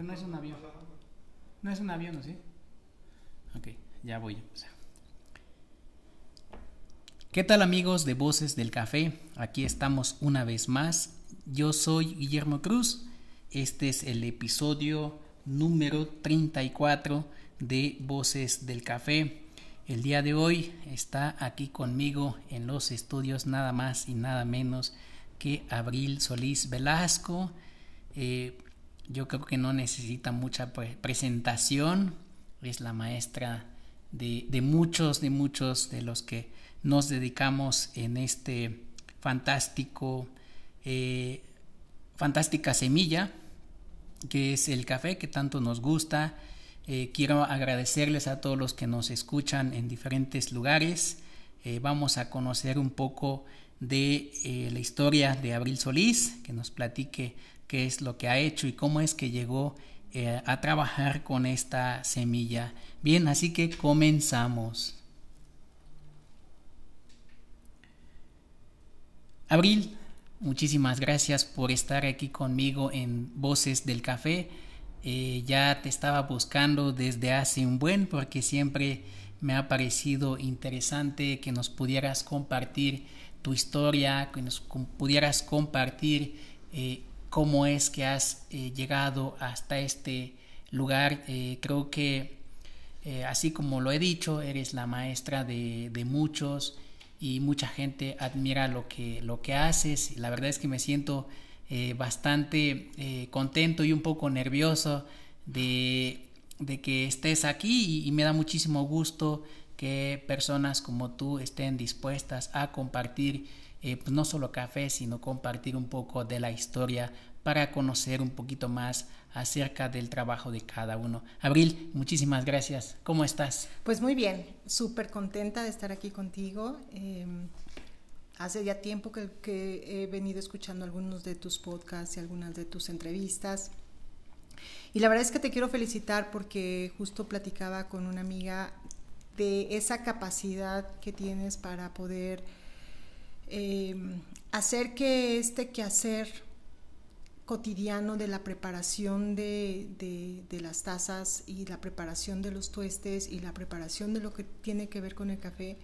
Pero no es un avión. No es un avión, ¿o sí? Ok, ya voy. ¿Qué tal amigos de Voces del Café? Aquí estamos una vez más. Yo soy Guillermo Cruz. Este es el episodio número 34 de Voces del Café. El día de hoy está aquí conmigo en los estudios nada más y nada menos que Abril Solís Velasco. Eh, yo creo que no necesita mucha presentación. Es la maestra de, muchos, de muchos de los que nos dedicamos en este fantástico, eh, fantástica semilla que es el café que tanto nos gusta. Eh, quiero agradecerles a todos los que nos escuchan en diferentes lugares. Eh, vamos a conocer un poco de la historia de Abril Solís, que nos platique qué es lo que ha hecho y cómo es que llegó eh, a trabajar con esta semilla. Bien, así que comenzamos. Abril, muchísimas gracias por estar aquí conmigo en Voces del Café. Eh, ya te estaba buscando desde hace un buen porque siempre me ha parecido interesante que nos pudieras compartir tu historia, que nos pudieras compartir eh, cómo es que has eh, llegado hasta este lugar. Eh, creo que, eh, así como lo he dicho, eres la maestra de, muchos y mucha gente admira lo que, lo que haces. La verdad es que me siento bastante contento y un poco nervioso de, que estés aquí y, me da muchísimo gusto que personas como tú estén dispuestas a compartir eh, pues no solo café, sino compartir un poco de la historia para conocer un poquito más acerca del trabajo de cada uno. Abril, muchísimas gracias. ¿Cómo estás? Pues muy bien, súper contenta de estar aquí contigo. Em, hace ya tiempo que, que, he venido escuchando algunos de tus podcasts y algunas de tus entrevistas. Y la verdad es que te quiero felicitar porque justo platicaba con una amiga de esa capacidad que tienes para poder eh, hacer que este quehacer cotidiano de la preparación de, las tazas y la preparación de los tuestes y la preparación de lo que tiene que ver con el café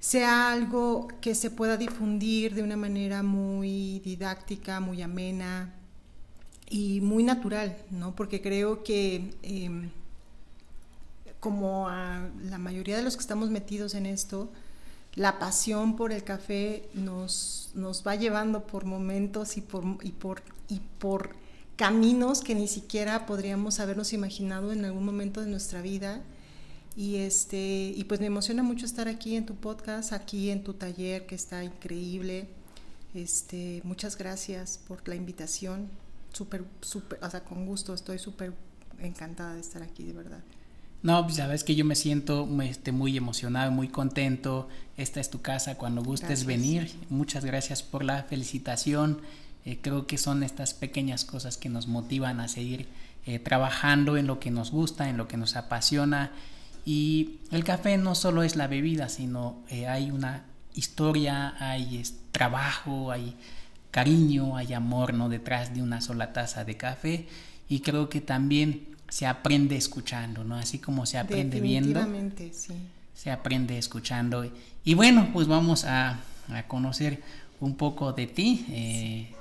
sea algo que se pueda difundir de una manera muy didáctica, muy amena y muy natural, ¿no? Porque creo que em, como a la mayoría de los que estamos metidos en esto, la pasión por el café nos, nos va llevando por momentos y por, y, por, y por caminos que ni siquiera podríamos habernos imaginado en algún momento de nuestra vida. Y, este, y pues me emociona mucho estar aquí en tu podcast, aquí en tu taller, que está increíble. Este, muchas gracias por la invitación. Súper, súper, o sea, con gusto, estoy súper encantada de estar aquí, de verdad. No, pues sabes que yo me siento este, muy emocionado, muy contento. Esta es tu casa cuando gustes venir. Muchas gracias por la felicitación. Eh, creo que son estas pequeñas cosas que nos motivan a seguir eh, trabajando en lo que nos gusta, en lo que nos apasiona. Y el café no solo es la bebida, sino eh, hay una historia, hay trabajo, hay cariño, hay amor ¿no? detrás de una sola taza de café. Y creo que también se aprende escuchando, ¿no? Así como se aprende viendo. sí. Se aprende escuchando. Y bueno, pues vamos a, conocer un poco de ti. Eh,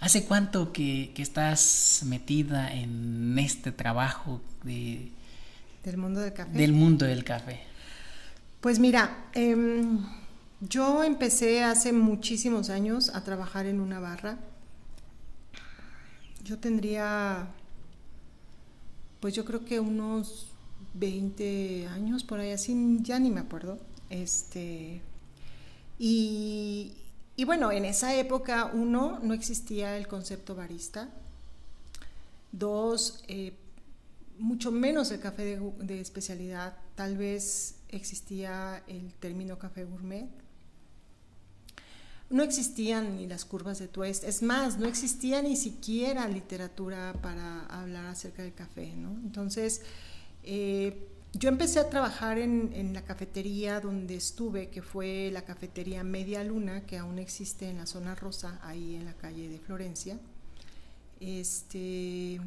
¿Hace cuánto que, estás metida en este trabajo de, del mundo del café? Del mundo del café. Pues mira, em, yo empecé hace muchísimos años a trabajar en una barra. Yo tendría pues yo creo que unos 20 años por ahí, así ya ni me acuerdo. Este, y, bueno, en esa época, uno, no existía el concepto barista. Dos, eh, mucho menos el café de, especialidad. Tal vez existía el término café gourmet no existían ni las curvas de Tuest, es más, no existía ni siquiera literatura para hablar acerca del café, ¿no? Entonces, eh, yo empecé a trabajar en, la cafetería donde estuve, que fue la cafetería Media Luna, que aún existe en la zona rosa, ahí en la calle de Florencia. Este,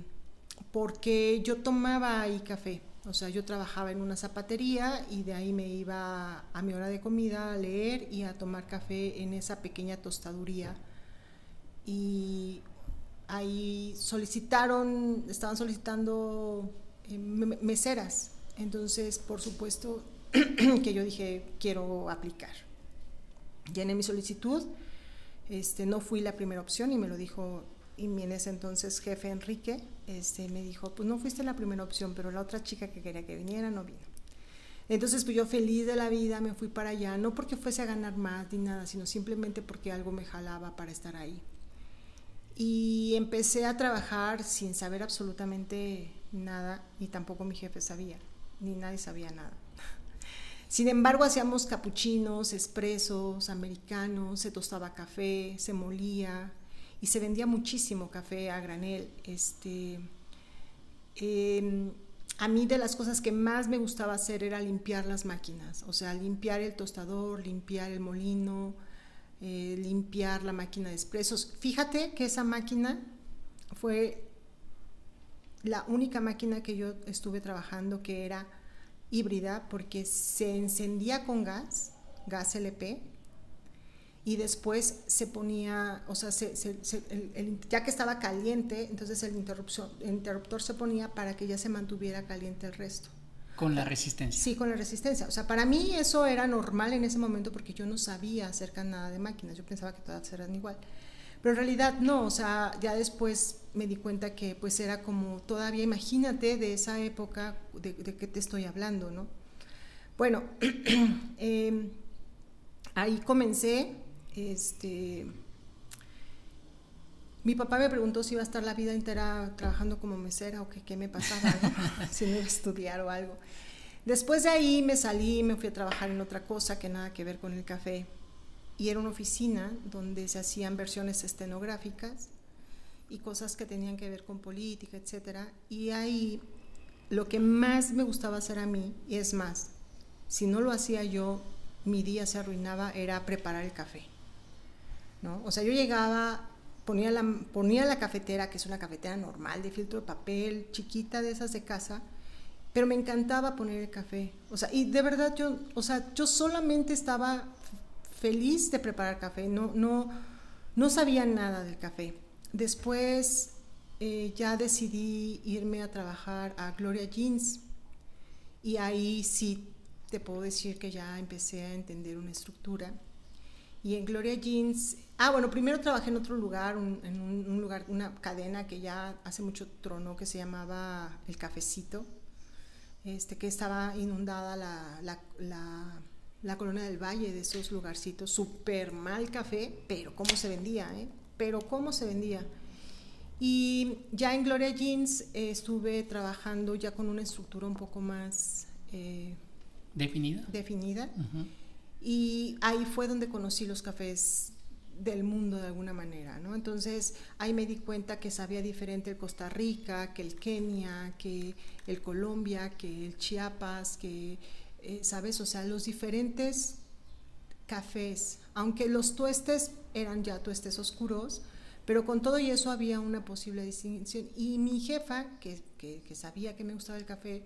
porque yo tomaba ahí café. O sea, yo trabajaba en una zapatería y de ahí me iba a mi hora de comida a leer y a tomar café en esa pequeña tostaduría. Y ahí solicitaron, estaban solicitando eh, meseras. Entonces, por supuesto que yo dije, quiero aplicar. Llené mi solicitud, este, no fui la primera opción y me lo dijo y en ese entonces jefe Enrique este, me dijo, pues no fuiste la primera opción, pero la otra chica que quería que viniera no vino. Entonces, pues yo feliz de la vida me fui para allá, no porque fuese a ganar más ni nada, sino simplemente porque algo me jalaba para estar ahí. Y empecé a trabajar sin saber absolutamente nada, y tampoco mi jefe sabía, ni nadie sabía nada. Sin embargo, hacíamos capuchinos, expresos, americanos, se tostaba café, se molía, y se vendía muchísimo café a granel. Este, a mí de las cosas que más me gustaba hacer era limpiar las máquinas, o sea, limpiar el tostador, limpiar el molino, eh, limpiar la máquina de expresos. Fíjate que esa máquina fue la única máquina que yo estuve trabajando que era híbrida porque se encendía con gas, gas LP, y después se ponía, o sea, ya que estaba caliente, entonces el interruptor se ponía para que ya se mantuviera caliente el resto. Con la resistencia. Sí, con la resistencia. O sea, para mí eso era normal en ese momento porque yo no sabía acerca nada de máquinas, yo pensaba que todas eran igual. Pero en realidad no, o sea, ya después me di cuenta que pues era como todavía, imagínate de esa época de, de qué te estoy hablando, ¿no? Bueno, eh, ahí comencé, este, mi papá me preguntó si iba a estar la vida entera trabajando como mesera o que qué me pasaba, si no iba a estudiar o algo. Después de ahí me salí, me fui a trabajar en otra cosa que nada que ver con el café. Y era una oficina donde se hacían versiones estenográficas y cosas que tenían que ver con política, etc. Y ahí lo que más me gustaba hacer a mí, y es más, si no lo hacía yo, mi día se arruinaba, era preparar el café. O sea, yo llegaba, ponía la, ponía la cafetera, que es una cafetera normal, de filtro de papel, chiquita de esas de casa, pero me encantaba poner el café. O sea, y de verdad yo, o sea, yo solamente estaba feliz de preparar café, no, no, no sabía nada del café. Después eh, ya decidí irme a trabajar a Gloria Jeans y ahí sí te puedo decir que ya empecé a entender una estructura. Y en Gloria Jeans Ah, bueno, primero trabajé en otro lugar, en un, lugar, una cadena que ya hace mucho tronó, que se llamaba El Cafecito, este, que estaba inundada la, la, la, colonia del Valle de esos lugarcitos, súper mal café, pero cómo se vendía, ¿eh? Pero cómo se vendía. Y ya en Gloria Jeans eh, estuve trabajando ya con una estructura un poco más... Eh, definida. Definida. Y ahí fue donde conocí los cafés del mundo de alguna manera, ¿no? Entonces ahí me di cuenta que sabía diferente el Costa Rica, que el Kenia, que el Colombia, que el Chiapas, que, eh, ¿sabes? O sea, los diferentes cafés, aunque los tuestes eran ya tuestes oscuros, pero con todo y eso había una posible distinción. Y mi jefa, que, que, sabía que me gustaba el café,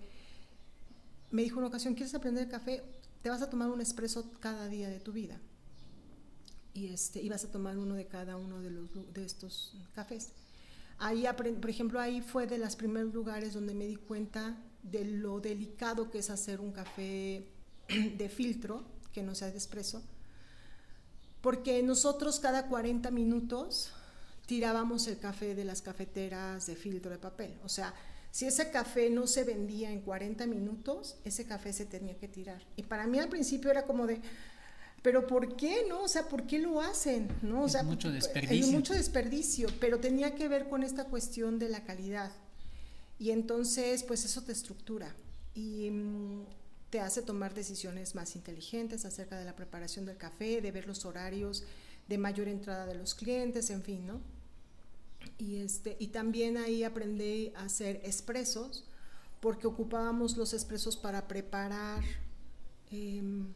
me dijo una ocasión, ¿quieres aprender el café? Te vas a tomar un espresso cada día de tu vida y este, ibas a tomar uno de cada uno de, los, de estos cafés. Ahí, por ejemplo, ahí fue de los primeros lugares donde me di cuenta de lo delicado que es hacer un café de filtro, que no sea de espresso, porque nosotros cada 40 minutos tirábamos el café de las cafeteras de filtro de papel. O sea, si ese café no se vendía en 40 minutos, ese café se tenía que tirar. Y para mí al principio era como de, pero ¿por qué no? O sea, ¿por qué lo hacen? ¿no? O sea, mucho desperdicio. Hay mucho desperdicio, pero tenía que ver con esta cuestión de la calidad. Y entonces, pues eso te estructura y mm, te hace tomar decisiones más inteligentes acerca de la preparación del café, de ver los horarios de mayor entrada de los clientes, en fin, ¿no? Y, este, y también ahí aprendí a hacer expresos, porque ocupábamos los expresos para preparar... Em,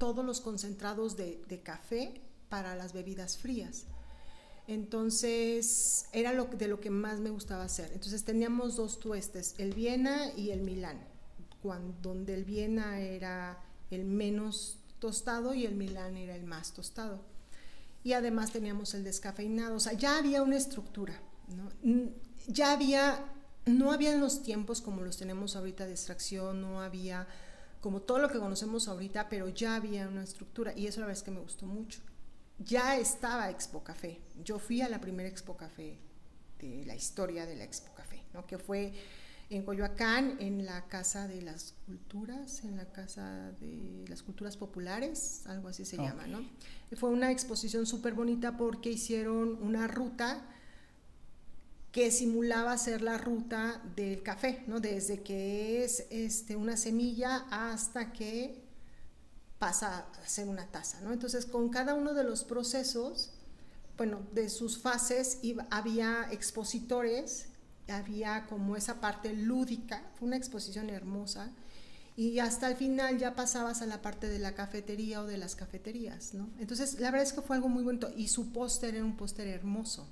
todos los concentrados de, café para las bebidas frías. Entonces, era lo, de lo que más me gustaba hacer. Entonces, teníamos dos tuestes, el Viena y el Milán, donde el Viena era el menos tostado y el Milán era el más tostado. Y además teníamos el descafeinado, o sea, ya había una estructura, ¿no? Ya había, no había los tiempos como los tenemos ahorita de extracción, no había como todo lo que conocemos ahorita, pero ya había una estructura y eso la verdad es que me gustó mucho. Ya estaba Expo Café, yo fui a la primera Expo Café de la historia de la Expo Café, ¿no? que fue en Coyoacán, en la Casa de las Culturas, en la Casa de las Culturas Populares, algo así se llama, ¿no? Fue una exposición súper bonita porque hicieron una ruta que simulaba ser la ruta del café, ¿no? Desde que es este, una semilla hasta que pasa a ser una taza, ¿no? Entonces, con cada uno de los procesos, bueno, de sus fases, había expositores había como esa parte lúdica, fue una exposición hermosa, y hasta el final ya pasabas a la parte de la cafetería o de las cafeterías, ¿no? Entonces, la verdad es que fue algo muy bonito, y su póster era un póster hermoso.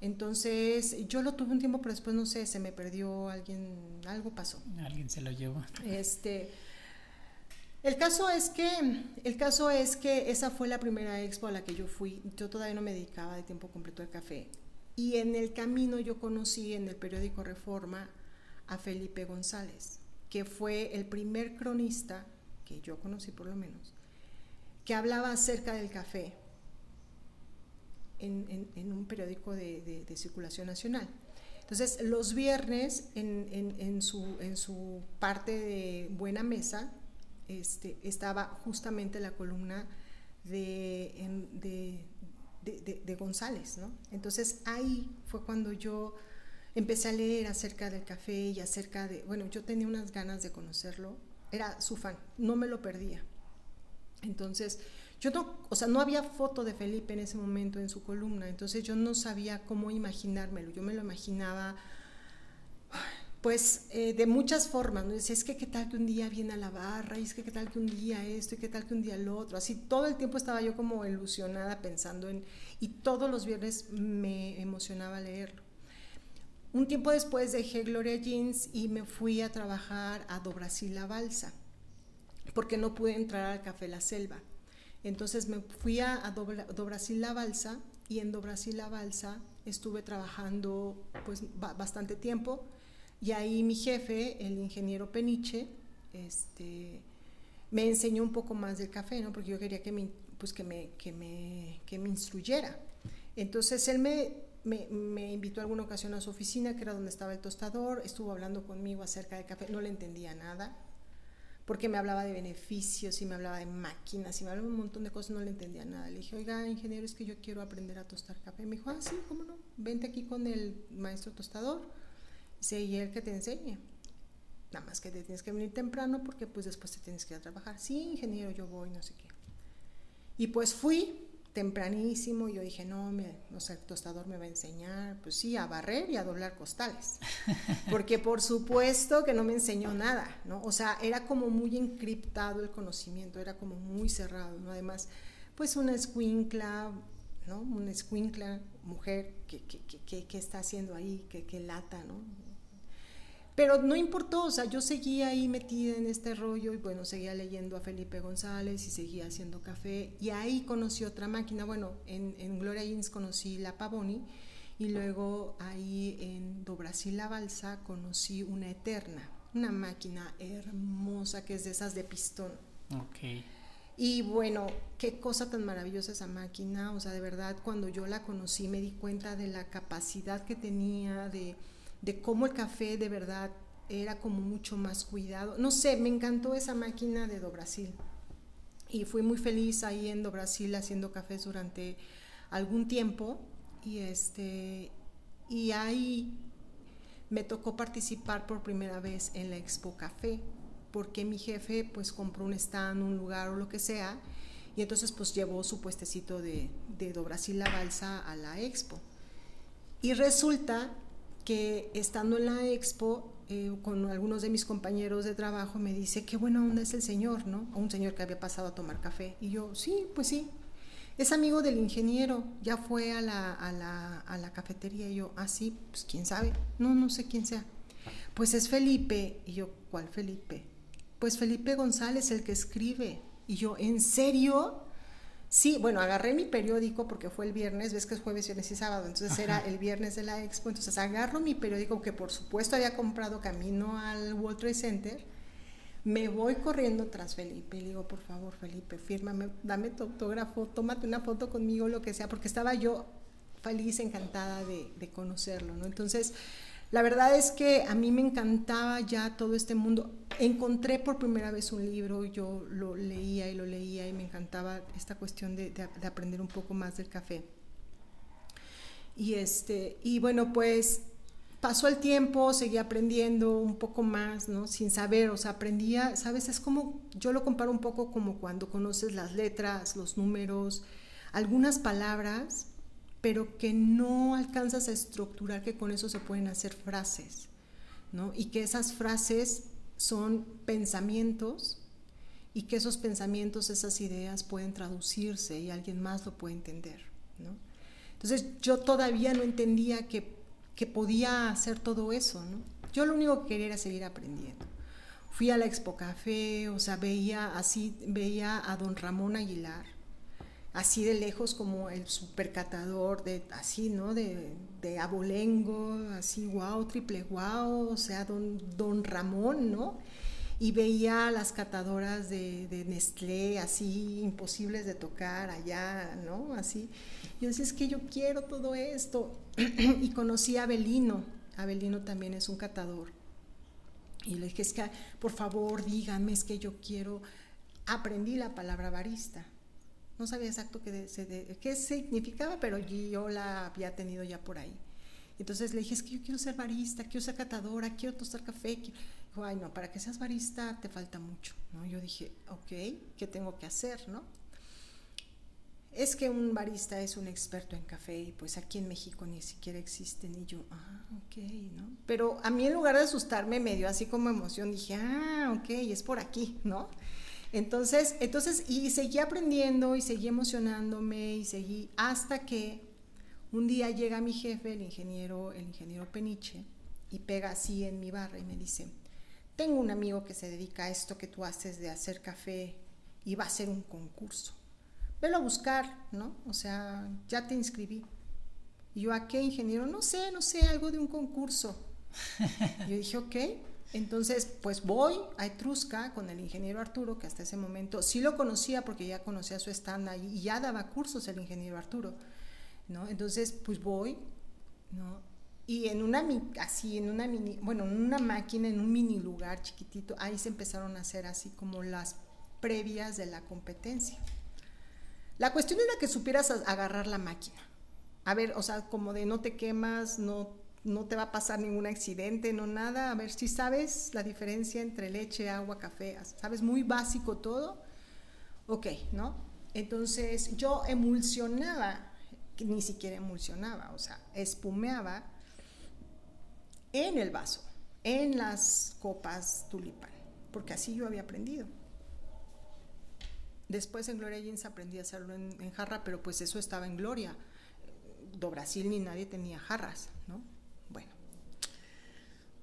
Entonces, yo lo tuve un tiempo, pero después no sé, se me perdió alguien, algo pasó. Alguien se lo llevó. Este, el caso es que, el caso es que esa fue la primera expo a la que yo fui. Yo todavía no me dedicaba de tiempo completo al café. Y en el camino yo conocí en el periódico Reforma a Felipe González, que fue el primer cronista, que yo conocí por lo menos, que hablaba acerca del café en, un periódico de, circulación nacional. Entonces, los viernes, en, su, parte de Buena Mesa, este, estaba justamente la columna de, de, González, ¿no? Entonces ahí fue cuando yo empecé a leer acerca del café y acerca de, bueno, yo tenía unas ganas de conocerlo, era su fan, no me lo perdía. Entonces, yo no, o sea, no había foto de Felipe en ese momento en su columna, entonces yo no sabía cómo imaginármelo, yo me lo imaginaba pues eh, de muchas formas, ¿no? es que qué tal que un día viene a la barra, y es que qué tal que un día esto, y qué tal que un día lo otro, así todo el tiempo estaba yo como ilusionada pensando en, y todos los viernes me emocionaba leerlo. Un tiempo después dejé Gloria Jeans y me fui a trabajar a Do Brasil La Balsa, porque no pude entrar al Café La Selva. Entonces me fui a, a Do, La Balsa y en Do Brasil La Balsa estuve trabajando pues bastante tiempo y ahí mi jefe, el ingeniero Peniche, este, me enseñó un poco más del café, ¿no? Porque yo quería que me, pues que me, que me, que me instruyera. Entonces él me, me, me, invitó alguna ocasión a su oficina, que era donde estaba el tostador, estuvo hablando conmigo acerca del café, no le entendía nada, porque me hablaba de beneficios y me hablaba de máquinas y me hablaba de un montón de cosas, no le entendía nada. Le dije, oiga, ingeniero, es que yo quiero aprender a tostar café. Me dijo, ah, sí, cómo no, vente aquí con el maestro tostador y el que te enseñe. Nada más que te tienes que venir temprano porque pues después te tienes que ir a trabajar. Sí, ingeniero, yo voy, no sé qué. Y pues fui tempranísimo, yo dije, no, me, no sé, el tostador me va a enseñar, pues sí, a barrer y a doblar costales. Porque por supuesto que no me enseñó nada, ¿no? O sea, era como muy encriptado el conocimiento, era como muy cerrado, ¿no? Además, pues una escuincla, ¿no? Una escuincla, mujer, que, que, está haciendo ahí? que lata, no? Pero no importó, o sea, yo seguía ahí metida en este rollo y bueno, seguía leyendo a Felipe González y seguía haciendo café y ahí conocí otra máquina, bueno, en, en Gloria Inns conocí la Pavoni y luego ahí en Do Brasil La Balsa conocí una Eterna, una máquina hermosa que es de esas de pistón. Ok. Y bueno, qué cosa tan maravillosa esa máquina, o sea, de verdad, cuando yo la conocí me di cuenta de la capacidad que tenía de de cómo el café de verdad era como mucho más cuidado. No sé, me encantó esa máquina de Do Brasil. Y fui muy feliz ahí en Do Brasil haciendo cafés durante algún tiempo. Y, este, y ahí me tocó participar por primera vez en la Expo Café, porque mi jefe pues compró un stand, un lugar o lo que sea, y entonces pues llevó su puestecito de, de Do Brasil La Balsa a la Expo. Y resulta que estando en la expo eh, con algunos de mis compañeros de trabajo me dice, qué buena onda es el señor, ¿no? un señor que había pasado a tomar café. Y yo, sí, pues sí. es amigo del ingeniero, ya fue a la, a la, a la cafetería y yo, ah, sí, pues quién sabe, no, no sé quién sea. Pues es Felipe, y yo, ¿cuál Felipe? Pues Felipe González, el que escribe. Y yo, ¿en serio? Sí, bueno, agarré mi periódico porque fue el viernes, ves que es jueves, viernes y sábado, entonces era el viernes de la expo, entonces agarro mi periódico que por supuesto había comprado camino al World Trade Center, me voy corriendo tras Felipe y le digo, por favor Felipe, fírmame, dame tu autógrafo, tómate una foto conmigo, lo que sea, porque estaba yo feliz, encantada de, de conocerlo, ¿no? Entonces, la verdad es que a mí me encantaba ya todo este mundo. Encontré por primera vez un libro, yo lo leía y lo leía y me encantaba esta cuestión de, aprender un poco más del café. Y, este, y bueno, pues pasó el tiempo, seguí aprendiendo un poco más, ¿no? Sin saber, o sea, aprendía, ¿sabes? Es como, yo lo comparo un poco como cuando conoces las letras, los números, algunas palabras pero que no alcanzas a estructurar que con eso se pueden hacer frases, ¿no? Y que esas frases son pensamientos y que esos pensamientos, esas ideas pueden traducirse y alguien más lo puede entender, ¿no? Entonces yo todavía no entendía que, que podía hacer todo eso, ¿no? Yo lo único que quería era seguir aprendiendo. Fui a la Expo Café, o sea, veía así, veía a don Ramón Aguilar, así de lejos como el supercatador de así, ¿no? De, de abolengo, así, wow, triple wow, o sea, don, don Ramón, ¿no? Y veía las catadoras de, Nestlé así imposibles de tocar allá, ¿no? Así. Yo decía, es que yo quiero todo esto. y conocí a Abelino. Abelino también es un catador. Y le dije, es que, por favor, dígame, es que yo quiero. Aprendí la palabra barista no sabía exacto qué, qué significaba, pero yo la había tenido ya por ahí. Entonces le dije, es que yo quiero ser barista, quiero ser catadora, quiero tostar café. Dijo, ay, no, para que seas barista te falta mucho. ¿no? Yo dije, ok, ¿qué tengo que hacer? ¿no? Es que un barista es un experto en café y pues aquí en México ni siquiera existen. Y yo, ah, ok, ¿no? Pero a mí en lugar de asustarme me dio así como emoción, dije, ah, ok, es por aquí, ¿no? Entonces, entonces, y seguí aprendiendo y seguí emocionándome y seguí hasta que un día llega mi jefe, el ingeniero, el ingeniero Peniche, y pega así en mi barra y me dice, tengo un amigo que se dedica a esto que tú haces de hacer café y va a hacer un concurso. Velo a buscar, ¿no? O sea, ya te inscribí. Y yo, ¿a qué ingeniero? No sé, no sé, algo de un concurso. yo dije, ok. Entonces, pues voy a Etrusca con el ingeniero Arturo, que hasta ese momento sí lo conocía porque ya conocía su stand y ya daba cursos el ingeniero Arturo, ¿no? Entonces, pues voy, ¿no? Y en una, así, en una mini, bueno, en una máquina, en un mini lugar chiquitito, ahí se empezaron a hacer así como las previas de la competencia. La cuestión era que supieras agarrar la máquina. A ver, o sea, como de no te quemas, no no te va a pasar ningún accidente, no nada. A ver si sabes la diferencia entre leche, agua, café. ¿Sabes? Muy básico todo. Ok, ¿no? Entonces yo emulsionaba, ni siquiera emulsionaba, o sea, espumeaba en el vaso, en las copas tulipán, porque así yo había aprendido. Después en Gloria Jeans aprendí a hacerlo en, en jarra, pero pues eso estaba en Gloria. Do Brasil ni nadie tenía jarras, ¿no?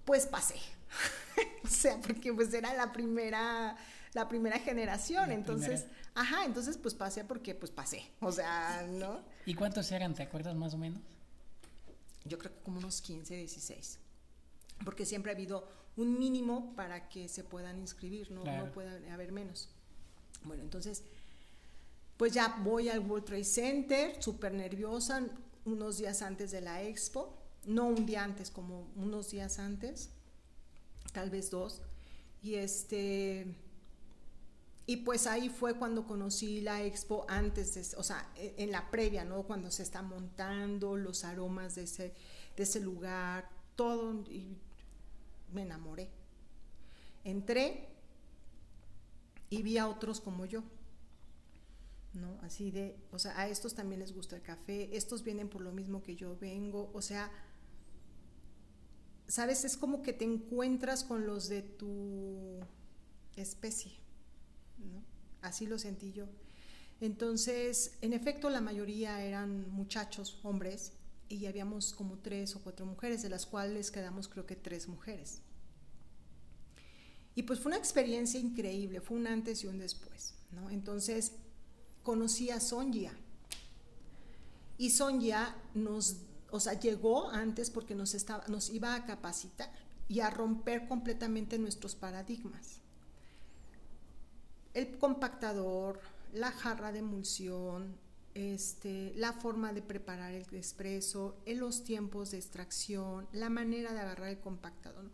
Pues pasé. o sea, porque pues era la primera, la primera generación, entonces, ajá, entonces pues pasé porque pues pasé, o sea, ¿no? ¿Y cuántos eran, te acuerdas más o menos? Yo creo que como unos 15, 16, porque siempre ha habido un mínimo para que se puedan inscribir, no, no puede haber menos. Bueno, entonces, pues ya voy al World Trade Center, súper nerviosa, unos días antes de la expo, no un día antes, como unos días antes, tal vez dos. Y este y pues ahí fue cuando conocí la expo antes, de, o sea, e, en la previa, ¿no? Cuando se está montando los aromas de ese, de ese lugar, todo, y me enamoré. Entré y vi a otros como yo, ¿no? Así de, o sea, a estos también les gusta el café, estos vienen por lo mismo que yo vengo, o sea, ¿sabes? Es como que te encuentras con los de tu especie. Así lo sentí yo. Entonces, en efecto, la mayoría eran muchachos, hombres, y habíamos como tres o cuatro mujeres, de las cuales quedamos creo que tres mujeres. Y pues fue una experiencia increíble, fue un antes y un después, ¿no? Entonces, conocí a Sonja. Y Sonja nos, o sea, llegó antes porque nos, estaba, nos iba a capacitar y a romper completamente nuestros paradigmas. El compactador, la jarra de emulsión, este, la forma de preparar el expreso, en los tiempos de extracción, la manera de agarrar el compactador.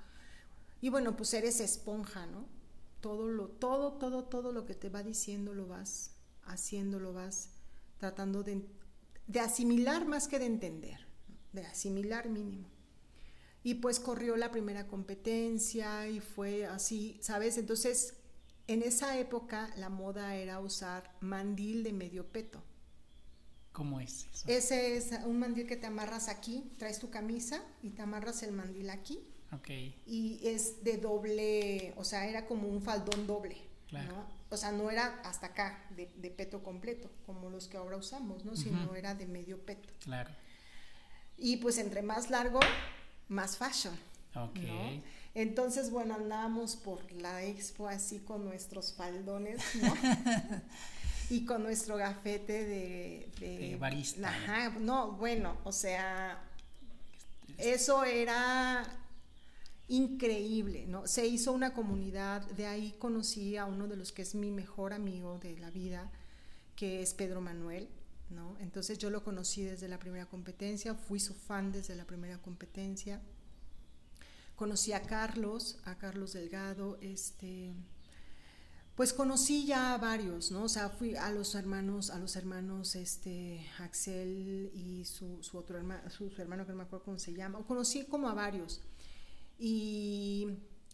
Y bueno, pues eres esponja, ¿no? Todo lo, todo, todo, todo lo que te va diciendo lo vas haciendo, lo vas tratando de, de asimilar más que de entender, de asimilar mínimo. Y pues corrió la primera competencia y fue así, ¿sabes? Entonces en esa época la moda era usar mandil de medio peto. ¿Cómo es eso? Ese es un mandil que te amarras aquí, traes tu camisa y te amarras el mandil aquí. Ok. Y es de doble, o sea, era como un faldón doble. Claro. O sea, no era hasta acá, de, peto completo, como los que ahora usamos, ¿no? Sino era de medio peto. Claro. Y pues entre más largo, más fashion. Ok. Entonces, bueno, andábamos por la expo así con nuestros faldones, ¿no? y con nuestro gafete de... De, barista. Ajá, no, bueno, o sea, eso era increíble, ¿no? Se hizo una comunidad, de ahí conocí a uno de los que es mi mejor amigo de la vida, que es Pedro Manuel, ¿no? Entonces yo lo conocí desde la primera competencia, fui su fan desde la primera competencia conocí a Carlos, a Carlos Delgado, este, pues conocí ya a varios, ¿no? O sea, fui a los hermanos, a los hermanos, este, Axel y su, otro hermano, su, hermano que no me acuerdo cómo se llama, conocí como a varios. Y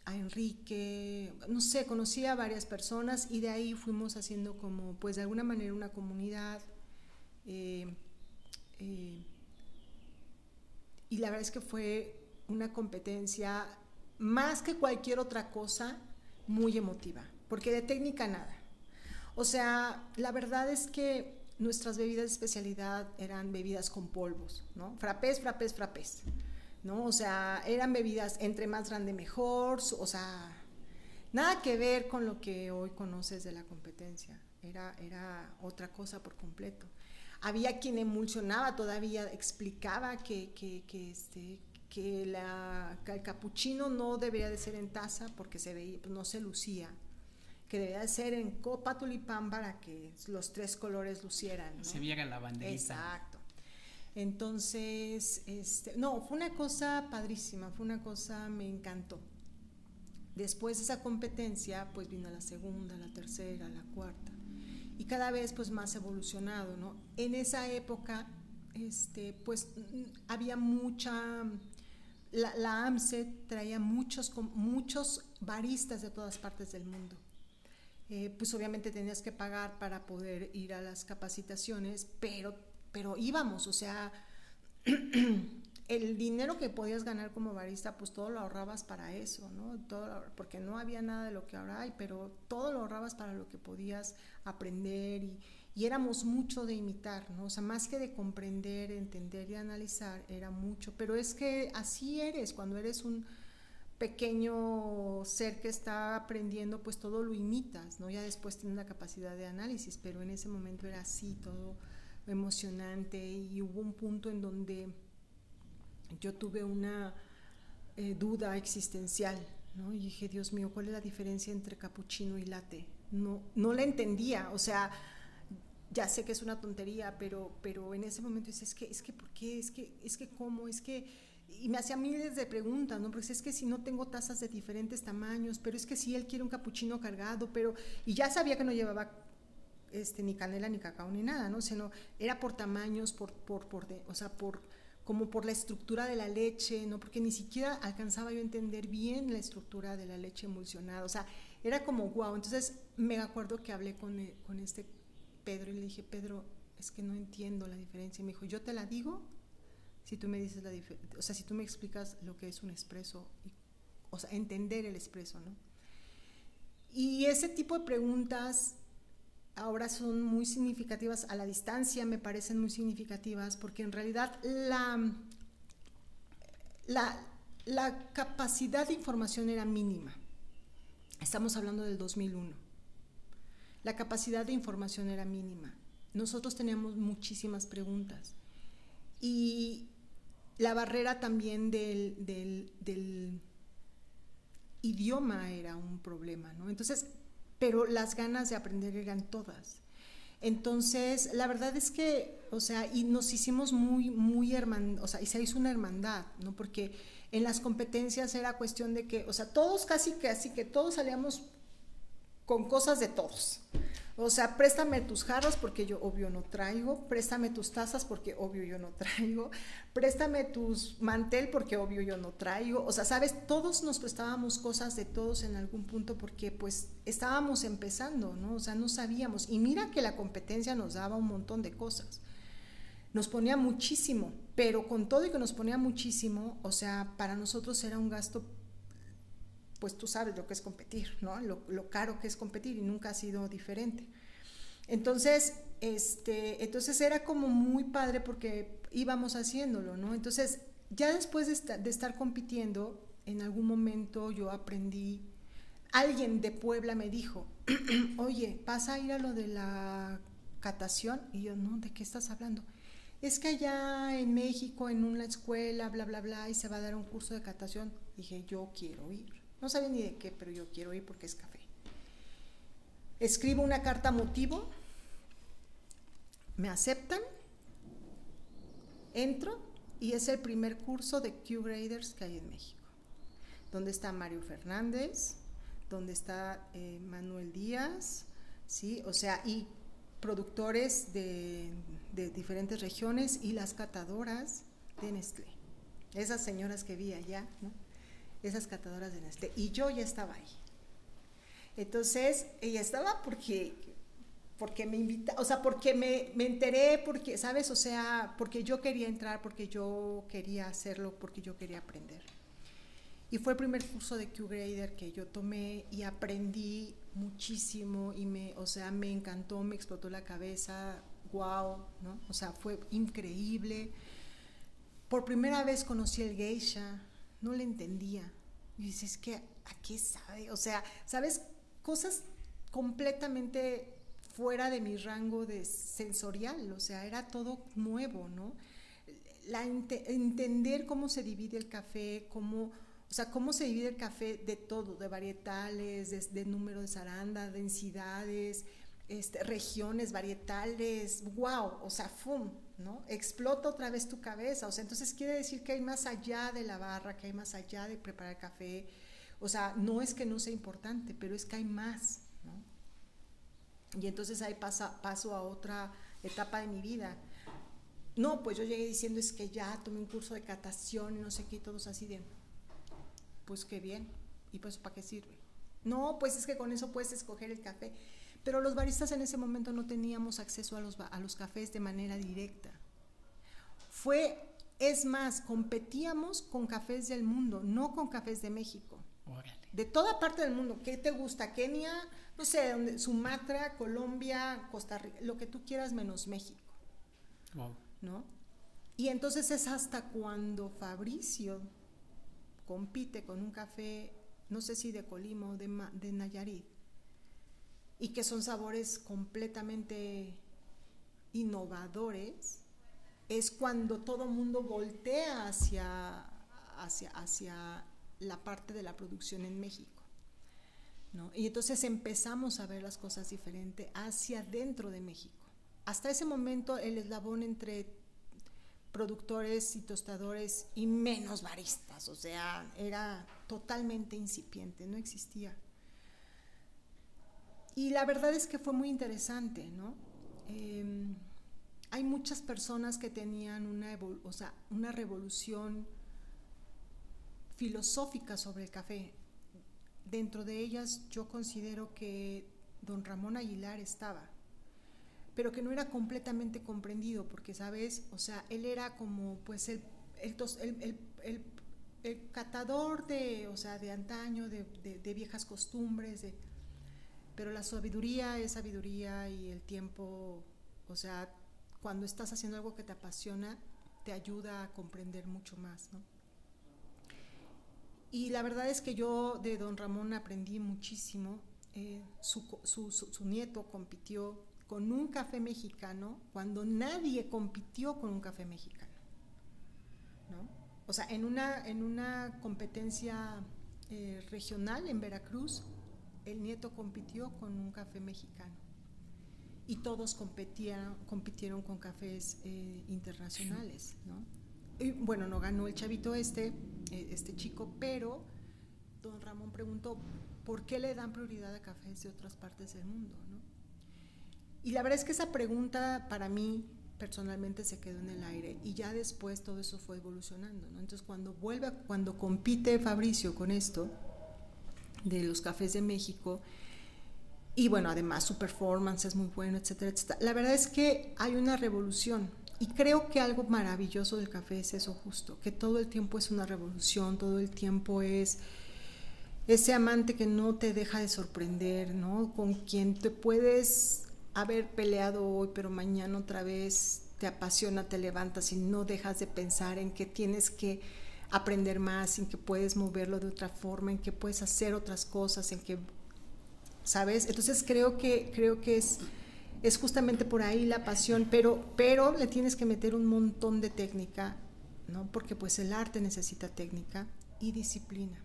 a Enrique, no sé, conocí a varias personas y de ahí fuimos haciendo como, pues de alguna manera una comunidad. Eh, eh, y la verdad es que fue una competencia más que cualquier otra cosa muy emotiva, porque de técnica nada. O sea, la verdad es que nuestras bebidas de especialidad eran bebidas con polvos, ¿no? Frapés, frapés, frapés, ¿no? O sea, eran bebidas entre más grande mejor, o sea, nada que ver con lo que hoy conoces de la competencia, era, era otra cosa por completo. Había quien emulsionaba todavía, explicaba que, que, que, este, que, la, el capuchino no debería de ser en taza porque se veía, pues, no se lucía, que debería de ser en copa tulipán para que los tres colores lucieran. Se viera la banderita. Exacto. Entonces, este, no, fue una cosa padrísima, fue una cosa, me encantó. Después de esa competencia, pues vino la segunda, la tercera, la cuarta. Y cada vez pues más evolucionado, ¿no? En esa época, este, pues había mucha la, la AMSE traía muchos, muchos baristas de todas partes del mundo. Eh, pues obviamente tenías que pagar para poder ir a las capacitaciones, pero, pero íbamos, o sea, el dinero que podías ganar como barista, pues todo lo ahorrabas para eso, ¿no? Todo, porque no había nada de lo que ahora hay, pero todo lo ahorrabas para lo que podías aprender y, y éramos mucho de imitar, ¿no? O sea, más que de comprender, entender y analizar, era mucho, pero es que así eres, cuando eres un pequeño ser que está aprendiendo, pues todo lo imitas, ¿no? Ya después tienes la capacidad de análisis, pero en ese momento era así, todo emocionante y hubo un punto en donde yo tuve una eh, duda existencial, ¿no? Y dije, Dios mío, ¿cuál es la diferencia entre capuchino y latte? No, no la entendía, o sea, ya sé que es una tontería, pero, pero en ese momento dices, es que, es que, ¿por qué? Es que, es que, ¿cómo? Es que, y me hacía miles de preguntas, ¿no? Porque es que si no tengo tazas de diferentes tamaños, pero es que si él quiere un capuchino cargado, pero, y ya sabía que no llevaba este, ni canela, ni cacao, ni nada, ¿no? Sino era por tamaños, por, por, por o sea, por, como por la estructura de la leche, ¿no? Porque ni siquiera alcanzaba yo a entender bien la estructura de la leche emulsionada, o sea, era como wow. Entonces me acuerdo que hablé con, con este Pedro y le dije, Pedro, es que no entiendo la diferencia. Y me dijo, yo te la digo si tú me dices la diferencia, o sea, si tú me explicas lo que es un expreso, o sea, entender el expreso, ¿no? Y ese tipo de preguntas ahora son muy significativas a la distancia, me parecen muy significativas, porque en realidad la, la, capacidad de información era mínima. Estamos hablando del 2001. La capacidad de información era mínima. Nosotros teníamos muchísimas preguntas. Y la barrera también del, del, del idioma era un problema, ¿no? Entonces, pero las ganas de aprender eran todas. Entonces, la verdad es que, o sea, y nos hicimos muy, muy hermandad, o sea, y se hizo una hermandad, ¿no? Porque en las competencias era cuestión de que, o sea, todos casi que así que todos salíamos con cosas de todos. O sea, préstame tus jarras porque yo obvio no traigo, préstame tus tazas porque obvio yo no traigo, préstame tus mantel porque obvio yo no traigo. O sea, sabes, todos nos prestábamos cosas de todos en algún punto porque pues estábamos empezando, ¿no? O sea, no sabíamos. Y mira que la competencia nos daba un montón de cosas. Nos ponía muchísimo, pero con todo y que nos ponía muchísimo, o sea, para nosotros era un gasto pues tú sabes lo que es competir, ¿no? Lo, caro que es competir y nunca ha sido diferente. Entonces, este, entonces era como muy padre porque íbamos haciéndolo, ¿no? Entonces, ya después de, estar compitiendo, en algún momento yo aprendí, alguien de Puebla me dijo, oye, ¿vas a ir a lo de la catación? Y yo, no, ¿de qué estás hablando? Es que allá en México, en una escuela, bla, bla, bla, y se va a dar un curso de catación. Dije, yo quiero ir. No sabía ni de qué, pero yo quiero ir porque es café. Escribo una carta motivo, me aceptan, entro y es el primer curso de Q-Graders que hay en México, donde está Mario Fernández, donde está eh, Manuel Díaz, ¿sí? O sea, y productores de, de diferentes regiones y las catadoras de Nestlé. Esas señoras que vi allá, ¿no? Esas catadoras de Nestlé. Y yo ya estaba ahí. Entonces, ella estaba porque, porque me invita, o sea, porque me, me, enteré, porque, ¿sabes? O sea, porque yo quería entrar, porque yo quería hacerlo, porque yo quería aprender. Y fue el primer curso de Q-Grader que yo tomé y aprendí muchísimo y me, o sea, me encantó, me explotó la cabeza, wow, ¿no? O sea, fue increíble. Por primera vez conocí el geisha, no le entendía. Y dices, que ¿a qué sabe? O sea, ¿sabes? Cosas completamente fuera de mi rango de sensorial, o sea, era todo nuevo, ¿no? La entender cómo se divide el café, cómo, o sea, cómo se divide el café de todo, de varietales, de, número de zaranda, densidades, este, regiones, varietales, wow, o sea, ¡fum! ¿No? Explota otra vez tu cabeza, o sea, entonces quiere decir que hay más allá de la barra, que hay más allá de preparar café, o sea, no es que no sea importante, pero es que hay más, ¿no? Y entonces ahí pasa, paso a otra etapa de mi vida. No, pues yo llegué diciendo es que ya tomé un curso de catación y no sé qué, todos así de, pues qué bien, ¿y pues para qué sirve? No, pues es que con eso puedes escoger el café. Pero los baristas en ese momento no teníamos acceso a los, a los cafés de manera directa. Fue, es más, competíamos con cafés del mundo, no con cafés de México. De toda parte del mundo. ¿Qué te gusta? Kenia, no sé, Sumatra, Colombia, Costa Rica, lo que tú quieras menos México. ¿No? Y entonces es hasta cuando Fabricio compite con un café, no sé si de Colima o de, de Nayarit, y que son sabores completamente innovadores, es cuando todo mundo voltea hacia, hacia, hacia la parte de la producción en México. ¿no? Y entonces empezamos a ver las cosas diferente hacia dentro de México. Hasta ese momento el eslabón entre productores y tostadores y menos baristas, o sea, era totalmente incipiente, no existía. Y la verdad es que fue muy interesante, ¿no? Em, hay muchas personas que tenían una, o sea, una revolución filosófica sobre el café. Dentro de ellas yo considero que don Ramón Aguilar estaba, pero que no era completamente comprendido, porque, ¿sabes? O sea, él era como, pues, el, el, el, catador de, o sea, de antaño, de, de, de viejas costumbres, de pero la sabiduría es sabiduría y el tiempo, o sea, cuando estás haciendo algo que te apasiona, te ayuda a comprender mucho más, ¿no? Y la verdad es que yo de don Ramón aprendí muchísimo. Eh, su, su, su, nieto compitió con un café mexicano cuando nadie compitió con un café mexicano. ¿no? O sea, en una, en una competencia eh, regional en Veracruz, el nieto compitió con un café mexicano y todos competieron, compitieron con cafés eh, internacionales, ¿no? Y, bueno, no ganó el chavito este, eh, este chico, pero don Ramón preguntó, ¿por qué le dan prioridad a cafés de otras partes del mundo, ¿no? Y la verdad es que esa pregunta para mí personalmente se quedó en el aire y ya después todo eso fue evolucionando, ¿no? Entonces cuando vuelve, cuando compite Fabricio con esto de los cafés de México, y bueno, además su performance es muy bueno, etcétera, etcétera. La verdad es que hay una revolución y creo que algo maravilloso del café es eso justo, que todo el tiempo es una revolución, todo el tiempo es ese amante que no te deja de sorprender, ¿no? Con quien te puedes haber peleado hoy, pero mañana otra vez te apasiona, te levantas y no dejas de pensar en que tienes que aprender más, en que puedes moverlo de otra forma, en que puedes hacer otras cosas, en que ¿sabes? Entonces creo que, creo que es, es justamente por ahí la pasión, pero, pero le tienes que meter un montón de técnica, ¿no? Porque pues el arte necesita técnica y disciplina.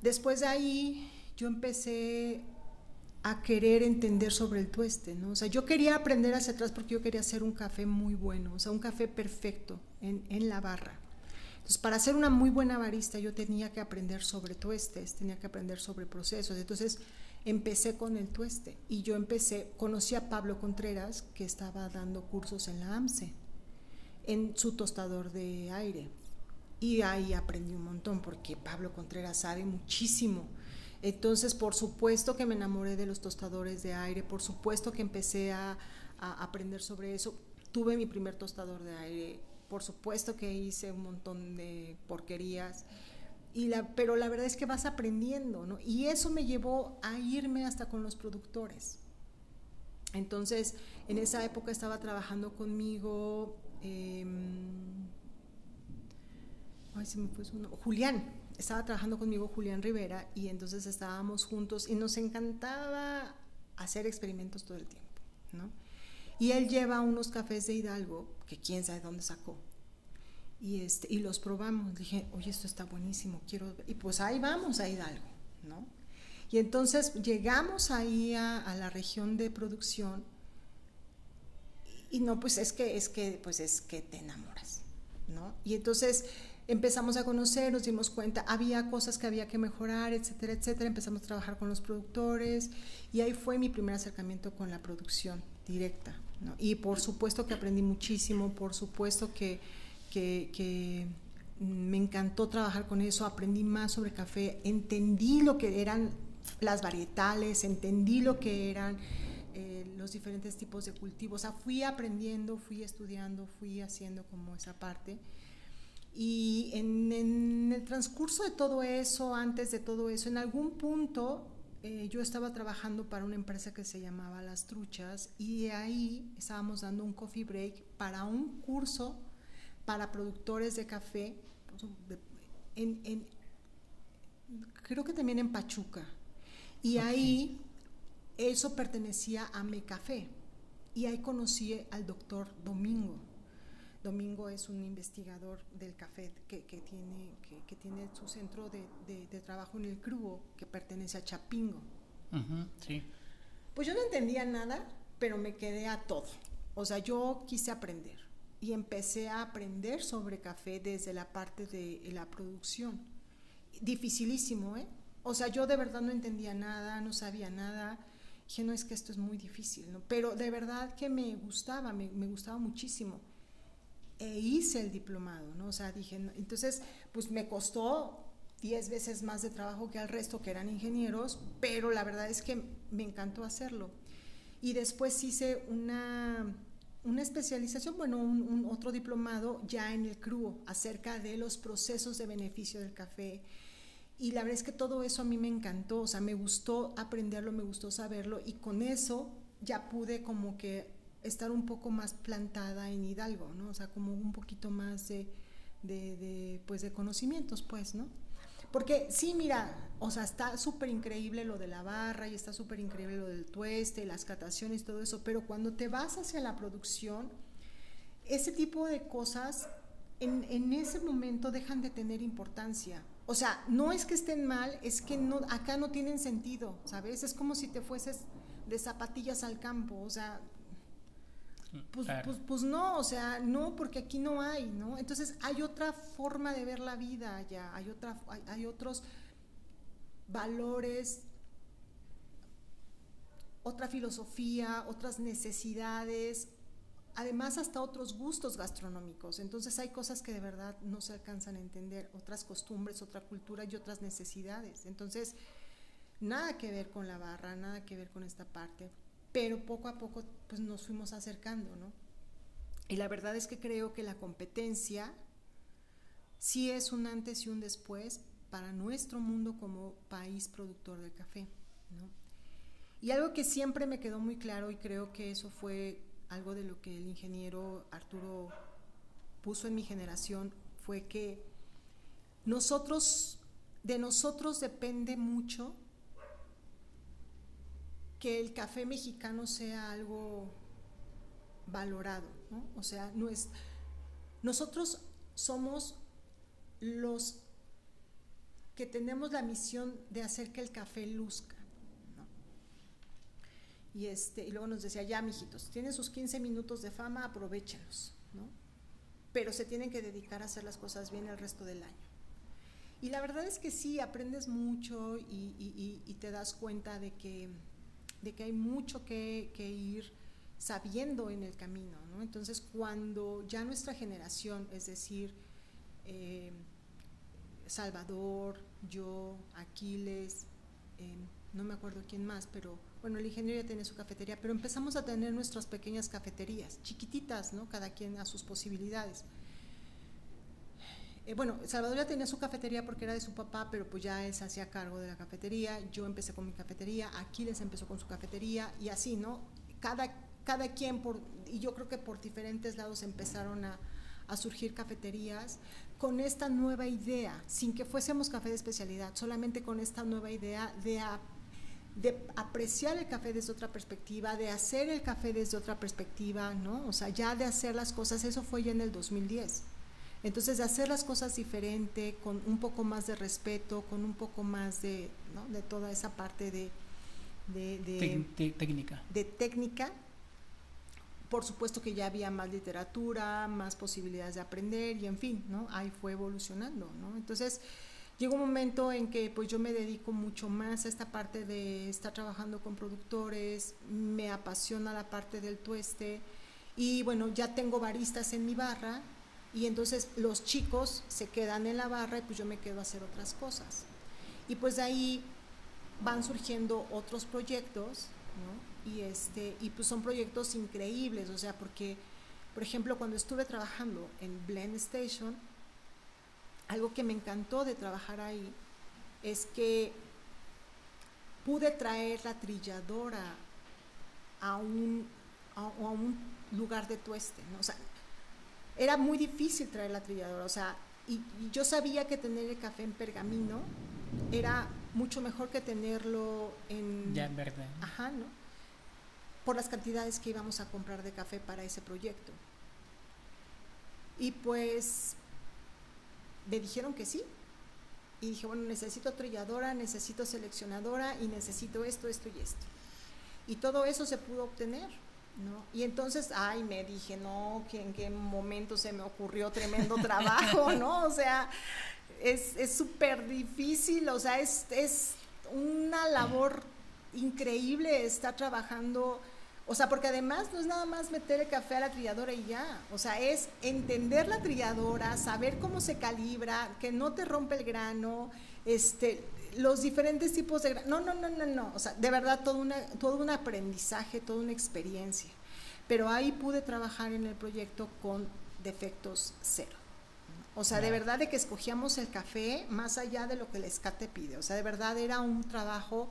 Después de ahí yo empecé a querer entender sobre el tueste, ¿no? O sea, yo quería aprender hacia atrás porque yo quería hacer un café muy bueno, o sea, un café perfecto en, en la barra. Entonces, para ser una muy buena barista yo tenía que aprender sobre tuestes, tenía que aprender sobre procesos. Entonces, empecé con el tueste y yo empecé, conocí a Pablo Contreras que estaba dando cursos en la AMSE, en su tostador de aire. Y ahí aprendí un montón porque Pablo Contreras sabe muchísimo. Entonces, por supuesto que me enamoré de los tostadores de aire, por supuesto que empecé a, a aprender sobre eso. Tuve mi primer tostador de aire por supuesto que hice un montón de porquerías, y la, pero la verdad es que vas aprendiendo, ¿no? Y eso me llevó a irme hasta con los productores. Entonces, en esa época estaba trabajando conmigo, em, ay, se me Julián, estaba trabajando conmigo Julián Rivera y entonces estábamos juntos y nos encantaba hacer experimentos todo el tiempo, ¿no? Y él lleva unos cafés de Hidalgo, que quién sabe dónde sacó. Y, este, y los probamos. Dije, oye, esto está buenísimo, quiero... Y pues ahí vamos a Hidalgo, ¿no? Y entonces llegamos ahí a, la región de producción y, no, pues es que, es que, pues es que te enamoras, ¿no? Y entonces empezamos a conocer, nos dimos cuenta, había cosas que había que mejorar, etcétera, etcétera. Empezamos a trabajar con los productores y ahí fue mi primer acercamiento con la producción directa, y por supuesto que aprendí muchísimo, por supuesto que, que, me encantó trabajar con eso, aprendí más sobre café, entendí lo que eran las varietales, entendí lo que eran eh, los diferentes tipos de cultivos, o sea, fui aprendiendo, fui estudiando, fui haciendo como esa parte. Y en, en, el transcurso de todo eso, antes de todo eso, en algún punto eh, yo estaba trabajando para una empresa que se llamaba Las Truchas y ahí estábamos dando un coffee break para un curso para productores de café, en, creo que también en Pachuca. Y ahí eso pertenecía a Mecafé. Y ahí conocí al doctor Domingo Domingo es un investigador del café que, tiene, que, tiene su centro de, trabajo en el Cruo, que pertenece a Chapingo. sí. Pues yo no entendía nada, pero me quedé a todo. O sea, yo quise aprender y empecé a aprender sobre café desde la parte de la producción. Dificilísimo, ¿eh? O sea, yo de verdad no entendía nada, no sabía nada. Dije, no, es que esto es muy difícil, ¿no? Pero de verdad que me gustaba, me, me gustaba muchísimo e hice el diplomado, ¿no? O sea, dije, entonces, pues me costó 10 veces más de trabajo que al resto que eran ingenieros, pero la verdad es que me encantó hacerlo. Y después hice una, una especialización, bueno, un, otro diplomado ya en el CRUO acerca de los procesos de beneficio del café Y la verdad es que todo eso a mí me encantó, o sea, me gustó aprenderlo, me gustó saberlo y con eso ya pude como que estar un poco más plantada en Hidalgo, ¿no? O sea, como un poquito más de, de, de pues de conocimientos, pues, ¿no? Porque sí, mira, o sea, está súper increíble lo de la barra y está súper increíble lo del tueste, las cataciones todo eso, pero cuando te vas hacia la producción, ese tipo de cosas en, en, ese momento dejan de tener importancia. O sea, no es que estén mal, es que no, acá no tienen sentido, ¿sabes? Es como si te fueses de zapatillas al campo, o sea, pues, claro. pues, pues, no, o sea, no, porque aquí no hay, ¿no? Entonces hay otra forma de ver la vida allá, hay, otra, hay, hay otros valores, otra filosofía, otras necesidades, además hasta otros gustos gastronómicos. Entonces hay cosas que de verdad no se alcanzan a entender, otras costumbres, otra cultura y otras necesidades. Entonces, nada que ver con la barra, nada que ver con esta parte pero poco a poco pues nos fuimos acercando, ¿no? Y la verdad es que creo que la competencia sí es un antes y un después para nuestro mundo como país productor de café, ¿no? Y algo que siempre me quedó muy claro y creo que eso fue algo de lo que el ingeniero Arturo puso en mi generación fue que nosotros, de nosotros depende mucho que el café mexicano sea algo valorado, ¿no? O sea, no es, nosotros somos los que tenemos la misión de hacer que el café luzca. ¿no? Y, este, y luego nos decía, ya, mijitos, tienen sus 15 minutos de fama, aprovechelos, ¿no? Pero se tienen que dedicar a hacer las cosas bien el resto del año. Y la verdad es que sí, aprendes mucho y te das cuenta de que de que hay mucho que, ir sabiendo en el camino, ¿no? Entonces, cuando ya nuestra generación, es decir, eh, Salvador, yo, Aquiles, eh, no me acuerdo quién más, pero bueno, el ingeniero ya tenía su cafetería, pero empezamos a tener nuestras pequeñas cafeterías, chiquititas, ¿no? Cada quien a sus posibilidades. Eh, bueno, Salvador ya tenía su cafetería porque era de su papá, pero pues ya él se hacía cargo de la cafetería. Yo empecé con mi cafetería, Aquiles empezó con su cafetería y así, ¿no? Cada, cada quien, por, y yo creo que por diferentes lados empezaron a, surgir cafeterías con esta nueva idea, sin que fuésemos café de especialidad, solamente con esta nueva idea de, de apreciar el café desde otra perspectiva, de hacer el café desde otra perspectiva, ¿no? O sea, ya de hacer las cosas, eso fue ya en el 2010. Entonces, hacer las cosas diferente, con un poco más de respeto, con un poco más de, ¿no? de toda esa parte de, de, de, de, técnica. De técnica. Por supuesto que ya había más literatura, más posibilidades de aprender y en fin, ¿no? Ahí fue evolucionando, ¿no? Entonces, llegó un momento en que pues yo me dedico mucho más a esta parte de estar trabajando con productores, me apasiona la parte del tueste y bueno, ya tengo baristas en mi barra y entonces los chicos se quedan en la barra y pues yo me quedo a hacer otras cosas. Y pues de ahí van surgiendo otros proyectos, ¿no? Y, este, y pues son proyectos increíbles, o sea, porque, por ejemplo, cuando estuve trabajando en Blend Station, algo que me encantó de trabajar ahí es que pude traer la trilladora a un, a, un lugar de tueste, ¿no? Era muy difícil traer la trilladora, o sea, y, y, yo sabía que tener el café en pergamino era mucho mejor que tenerlo en... Ya, en verde. Ajá, ¿no? Por las cantidades que íbamos a comprar de café para ese proyecto. Y pues me dijeron que sí. Y dije, bueno, necesito trilladora, necesito seleccionadora y necesito esto, esto y esto. Y todo eso se pudo obtener. ¿No? Y entonces, ay, me dije, no, que en qué momento se me ocurrió tremendo trabajo, ¿no? O sea, es súper difícil, o sea, es, es una labor increíble estar trabajando, o sea, porque además no es nada más meter el café a la trilladora y ya, o sea, es entender la trilladora, saber cómo se calibra, que no te rompe el grano, este, los diferentes tipos de... No, no, no, no, no. O sea, de verdad todo, una, todo un aprendizaje, toda una experiencia. Pero ahí pude trabajar en el proyecto con defectos cero. O sea, de verdad de que escogíamos el café más allá de lo que el escate pide. O sea, de verdad era un trabajo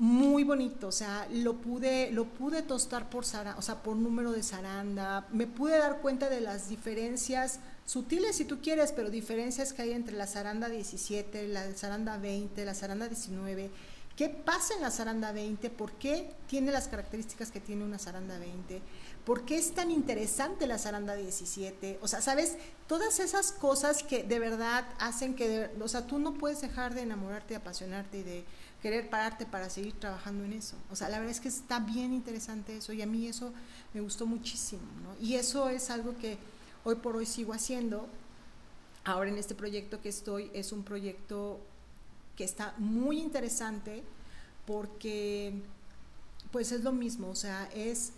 muy bonito, o sea, lo pude, lo pude tostar por zaranda, o sea, por número de zaranda, me pude dar cuenta de las diferencias sutiles si tú quieres, pero diferencias que hay entre la zaranda 17, la zaranda 20, la zaranda 19, qué pasa en la zaranda 20, por qué tiene las características que tiene una zaranda 20, por qué es tan interesante la zaranda 17, o sea, sabes, todas esas cosas que de verdad hacen que, o sea, tú no puedes dejar de enamorarte, de apasionarte y de querer pararte para seguir trabajando en eso. O sea, la verdad es que está bien interesante eso y a mí eso me gustó muchísimo, ¿no? Y eso es algo que hoy por hoy sigo haciendo. Ahora en este proyecto que estoy es un proyecto que está muy interesante porque pues es lo mismo, o sea, es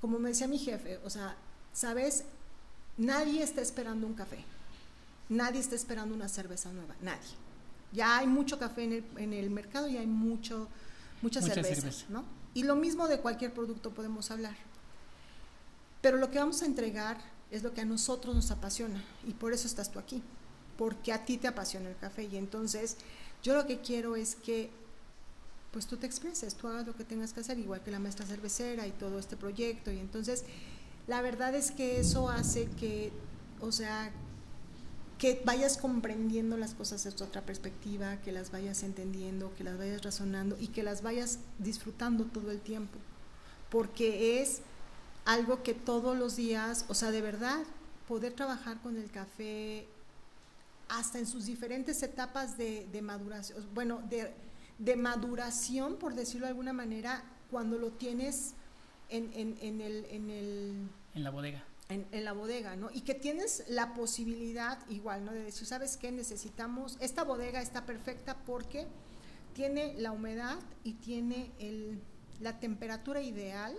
como me decía mi jefe, o sea, sabes, nadie está esperando un café, nadie está esperando una cerveza nueva, nadie ya hay mucho café en el, en el mercado y hay mucho, mucha, cerveza, ¿no? Y lo mismo de cualquier producto podemos hablar. Pero lo que vamos a entregar es lo que a nosotros nos apasiona y por eso estás tú aquí, porque a ti te apasiona el café y entonces yo lo que quiero es que pues tú te expreses, tú hagas lo que tengas que hacer, igual que la maestra cervecera y todo este proyecto y entonces la verdad es que eso hace que, o sea, que vayas comprendiendo las cosas desde otra perspectiva, que las vayas entendiendo, que las vayas razonando y que las vayas disfrutando todo el tiempo. Porque es algo que todos los días, o sea, de verdad, poder trabajar con el café hasta en sus diferentes etapas de, maduración, bueno, de, de, maduración, por decirlo de alguna manera, cuando lo tienes en, en, el, en, el, en la bodega en, la bodega, ¿no? Y que tienes la posibilidad igual, ¿no? De decir, ¿sabes qué? Necesitamos, esta bodega está perfecta porque tiene la humedad y tiene el, la temperatura ideal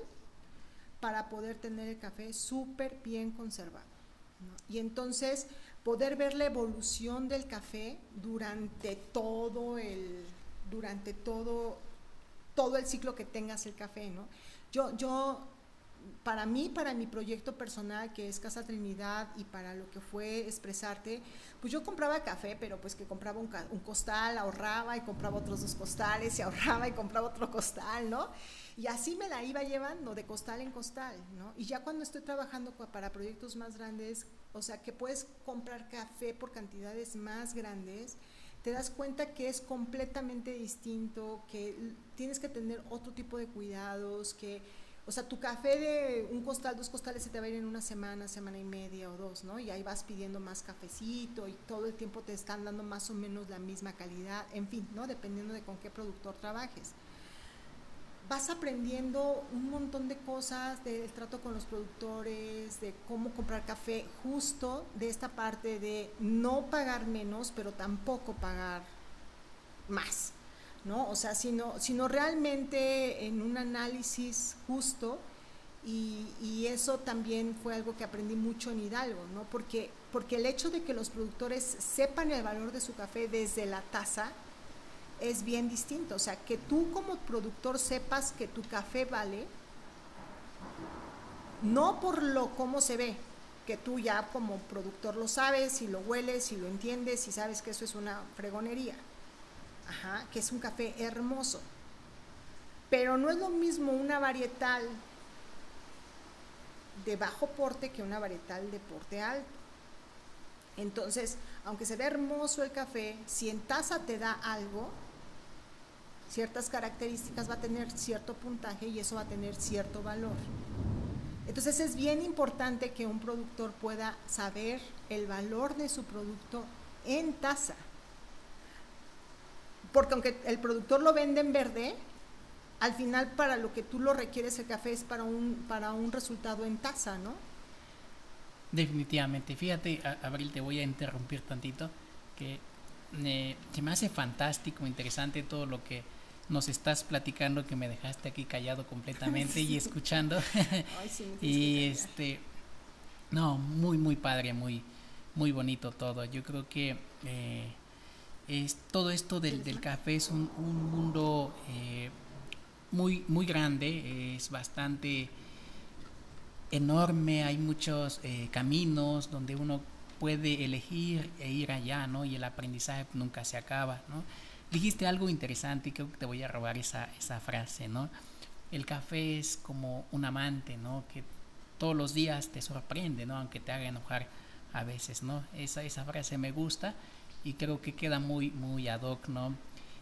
para poder tener el café súper bien conservado. Y entonces poder ver la evolución del café durante todo el, durante todo, todo el ciclo que tengas el café, ¿no? Yo, yo para mí, para mi proyecto personal, que es Casa Trinidad, y para lo que fue expresarte, pues yo compraba café, pero pues que compraba un, costal, ahorraba y compraba otros dos costales, y ahorraba y compraba otro costal, ¿no? Y así me la iba llevando de costal en costal, ¿no? Y ya cuando estoy trabajando para proyectos más grandes, o sea, que puedes comprar café por cantidades más grandes, te das cuenta que es completamente distinto, que tienes que tener otro tipo de cuidados, que o sea, tu café de un costal, dos costales se te va a ir en una semana, semana y media o dos, ¿no? Y ahí vas pidiendo más cafecito y todo el tiempo te están dando más o menos la misma calidad, en fin, ¿no? Dependiendo de con qué productor trabajes. Vas aprendiendo un montón de cosas del trato con los productores, de cómo comprar café, justo de esta parte de no pagar menos, pero tampoco pagar más. ¿No? O sea, sino, sino realmente en un análisis justo y, y, eso también fue algo que aprendí mucho en Hidalgo, ¿no? Porque, porque el hecho de que los productores sepan el valor de su café desde la taza es bien distinto, o sea, que tú como productor sepas que tu café vale, no por lo cómo se ve, que tú ya como productor lo sabes y lo hueles y lo entiendes y sabes que eso es una fregonería que es un café hermoso. Pero no es lo mismo una varietal de bajo porte que una varietal de porte alto. Entonces, aunque se ve hermoso el café, si en taza te da algo, ciertas características va a tener cierto puntaje y eso va a tener cierto valor. Entonces es bien importante que un productor pueda saber el valor de su producto en taza porque aunque el productor lo vende en verde, al final para lo que tú lo requieres el café es para un, para un resultado en taza, ¿no? Definitivamente. Fíjate, Abril, te voy a interrumpir tantito, que eh, se me hace fantástico, interesante todo lo que nos estás platicando, que me dejaste aquí callado completamente y escuchando. Ay, sí, y este, no, muy, muy padre, muy, muy bonito todo. Yo creo que... Eh, es, todo esto del, del café es un, un mundo eh, muy, muy grande, es bastante enorme, hay muchos eh, caminos donde uno puede elegir e ir allá, ¿no? Y el aprendizaje nunca se acaba, ¿no? Dijiste algo interesante y creo que te voy a robar esa, esa frase, ¿no? El café es como un amante, ¿no? Que todos los días te sorprende, ¿no? Aunque te haga enojar a veces, ¿no? Esa, esa frase me gusta y creo que queda muy, muy ad hoc, ¿no?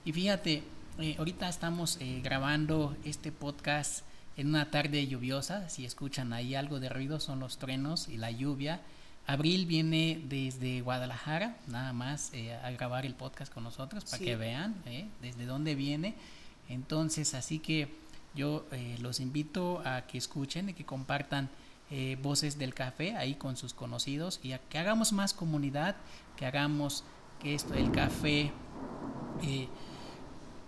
Y fíjate, eh, ahorita estamos eh, grabando este podcast en una tarde lluviosa, si escuchan ahí algo de ruido son los truenos y la lluvia. Abril viene desde Guadalajara, nada más eh, a grabar el podcast con nosotros para que vean desde dónde viene. Entonces, así que yo los invito a que escuchen y que compartan voces del café ahí con sus conocidos y a que hagamos más comunidad, que hagamos que esto, el café, eh,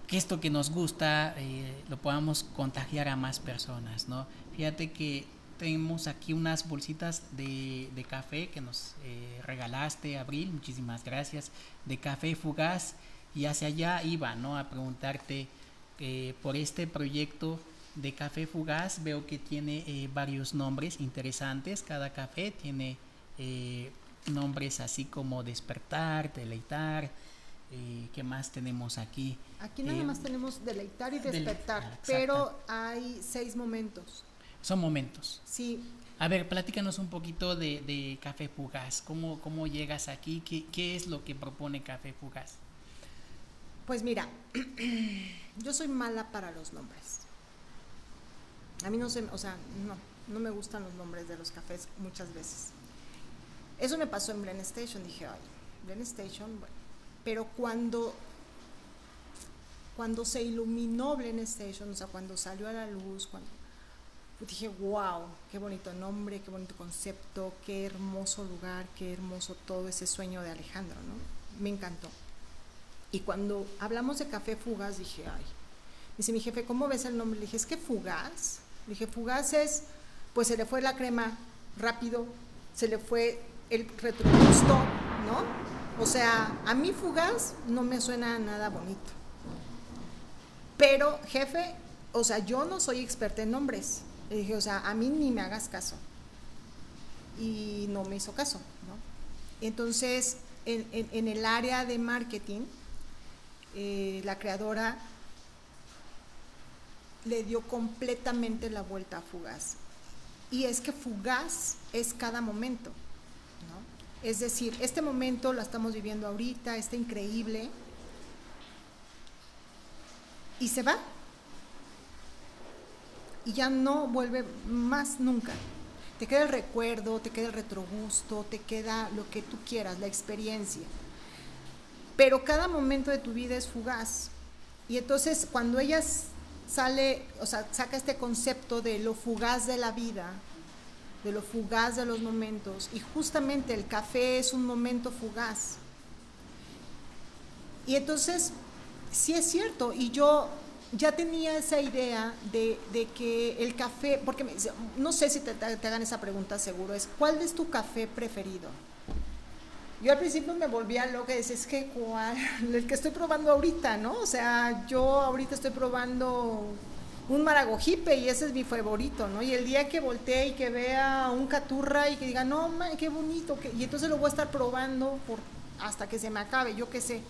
que esto que nos gusta eh, lo podamos contagiar a más personas, ¿no? Fíjate que tenemos aquí unas bolsitas de, café que nos eh, regalaste, Abril, muchísimas gracias, de café fugaz, y hacia allá iba, ¿no? A preguntarte por este proyecto de café fugaz, veo que tiene varios nombres interesantes, cada café tiene nombres así como despertar, deleitar. Eh, ¿Qué más tenemos aquí? Aquí nada eh, más tenemos deleitar y despertar, pero hay seis momentos. Son momentos. Sí. A ver, platícanos un poquito de, Café Fugaz. ¿Cómo, ¿Cómo llegas aquí? ¿Qué, ¿Qué es lo que propone Café Fugaz? Pues mira, yo soy mala para los nombres. A mí no se, o sea, no, no me gustan los nombres de los cafés muchas veces. Eso me pasó en Blend Station, dije, ay, Blend Station, bueno. Pero cuando, cuando se iluminó Blend Station, o sea, cuando salió a la luz, cuando pues dije, wow, qué bonito nombre, qué bonito concepto, qué hermoso lugar, qué hermoso todo ese sueño de Alejandro, ¿no? Me encantó. Y cuando hablamos de café fugaz, dije, ay, dice mi jefe, ¿cómo ves el nombre? Le dije, es que fugaz. Le dije, fugaz es, pues se le fue la crema rápido, se le fue el retrogusto, ¿no? O sea, a mí fugaz no me suena nada bonito. Pero, jefe, o sea, yo no soy experta en nombres. Le dije, o sea, a mí ni me hagas caso. Y no me hizo caso, ¿no? Entonces, en, el área de marketing, eh, la creadora le dio completamente la vuelta a Fugaz. Y es que Fugaz es cada momento. Es decir, este momento lo estamos viviendo ahorita, está increíble, y se va. Y ya no vuelve más nunca. Te queda el recuerdo, te queda el retrogusto, te queda lo que tú quieras, la experiencia. Pero cada momento de tu vida es fugaz. Y entonces cuando ella sale, o sea, saca este concepto de lo fugaz de la vida, de lo fugaz de los momentos. Y justamente el café es un momento fugaz. Y entonces, sí es cierto, y yo ya tenía esa idea de, que el café, porque no sé si te, hagan esa pregunta seguro, es ¿cuál es tu café preferido? Yo al principio me volvía loca y decía, es que cuál, el que estoy probando ahorita, ¿no? O sea, yo ahorita estoy probando un maragojipe y ese es mi favorito, ¿no? Y el día que voltee y que vea un caturra y que diga, no, man, qué bonito, y entonces lo voy a estar probando por, hasta que se me acabe, yo qué sé.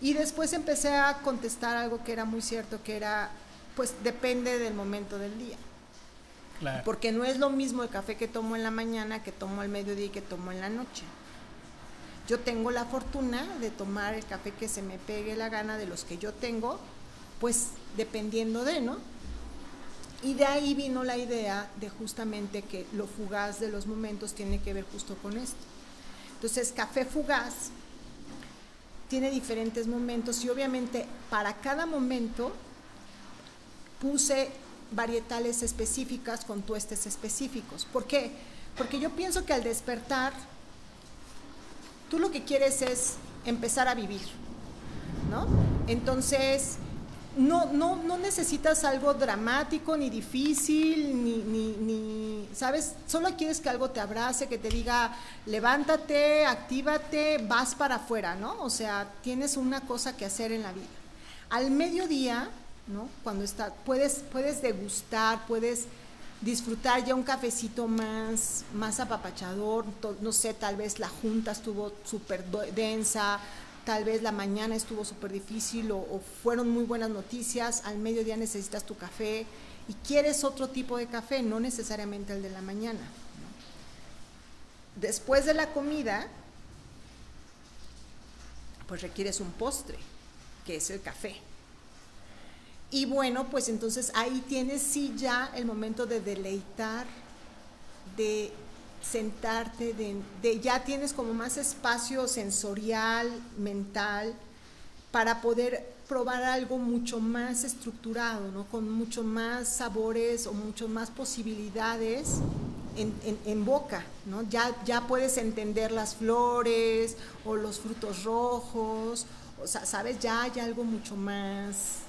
Y después empecé a contestar algo que era muy cierto, que era, pues depende del momento del día. Claro. Porque no es lo mismo el café que tomo en la mañana, que tomo al mediodía y que tomo en la noche. Yo tengo la fortuna de tomar el café que se me pegue la gana de los que yo tengo, pues dependiendo de, ¿no? Y de ahí vino la idea de justamente que lo fugaz de los momentos tiene que ver justo con esto. Entonces, café fugaz tiene diferentes momentos y obviamente para cada momento puse varietales específicas con tuestes específicos. ¿Por qué? Porque yo pienso que al despertar, tú lo que quieres es empezar a vivir, ¿no? Entonces, no, no, no necesitas algo dramático, ni difícil, ni, ni, ¿sabes? Solo quieres que algo te abrace, que te diga, levántate, actívate, vas para afuera, ¿no? O sea, tienes una cosa que hacer en la vida. Al mediodía, ¿no? Cuando está, puedes, puedes degustar, puedes disfrutar ya un cafecito más, más apapachador, no sé, tal vez la junta estuvo súper densa, tal vez la mañana estuvo súper difícil o, fueron muy buenas noticias, al mediodía necesitas tu café y quieres otro tipo de café, no necesariamente el de la mañana. Después de la comida, pues requieres un postre, que es el café. Y bueno, pues entonces ahí tienes sí ya el momento de deleitar, de sentarte, de, ya tienes como más espacio sensorial, mental, para poder probar algo mucho más estructurado, ¿no? con mucho más sabores o mucho más posibilidades en, boca. ¿no? Ya, ya puedes entender las flores o los frutos rojos, o sea, sabes, ya hay algo mucho más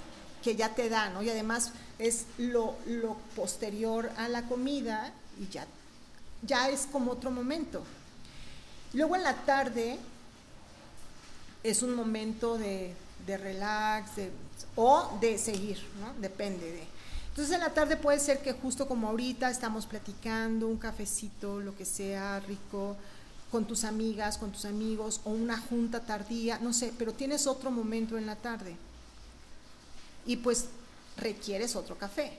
que ya te da, ¿no? Y además es lo, lo posterior a la comida y ya, ya es como otro momento. Luego en la tarde es un momento de, de relax o de seguir, ¿no? Depende de. Entonces en la tarde puede ser que justo como ahorita estamos platicando, un cafecito, lo que sea rico, con tus amigas, con tus amigos, o una junta tardía, no sé, pero tienes otro momento en la tarde y pues requieres otro café.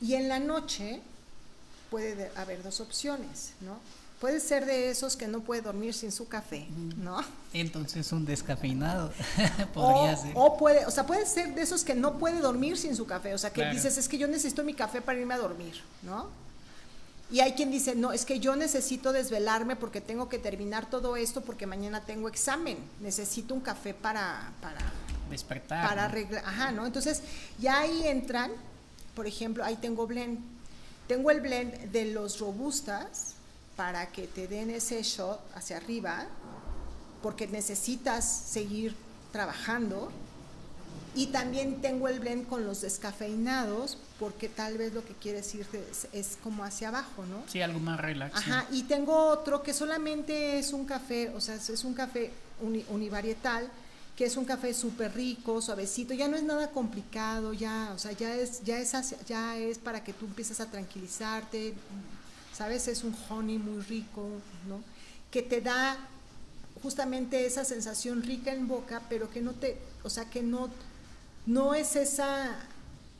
Y en la noche puede haber dos opciones, ¿no? Puede ser de esos que no puede dormir sin su café, ¿no? Entonces un descafeinado podría ser. O puede, o sea, puede ser de esos que no puede dormir sin su café, o sea, que dices, es que yo necesito mi café para irme a dormir, ¿no? Y hay quien dice, no, es que yo necesito desvelarme porque tengo que terminar todo esto porque mañana tengo examen, necesito un café para, para despertar. Para arreglar, ajá, ¿no? Entonces, ya ahí entran, por ejemplo, ahí tengo blend. Tengo el blend de los robustas para que te den ese shot hacia arriba, porque necesitas seguir trabajando. Y también tengo el blend con los descafeinados, porque tal vez lo que quieres ir es, como hacia abajo, ¿no? Sí, algo más relax. Ajá, y tengo otro que solamente es un café, o sea, es un café univarietal, que es un café súper rico, suavecito, ya no es nada complicado, ya, o sea, ya es, ya es, ya es para que tú empieces a tranquilizarte, ¿sabes? Es un honey muy rico, ¿no? Que te da justamente esa sensación rica en boca, pero que no te, o sea, que no, no es ese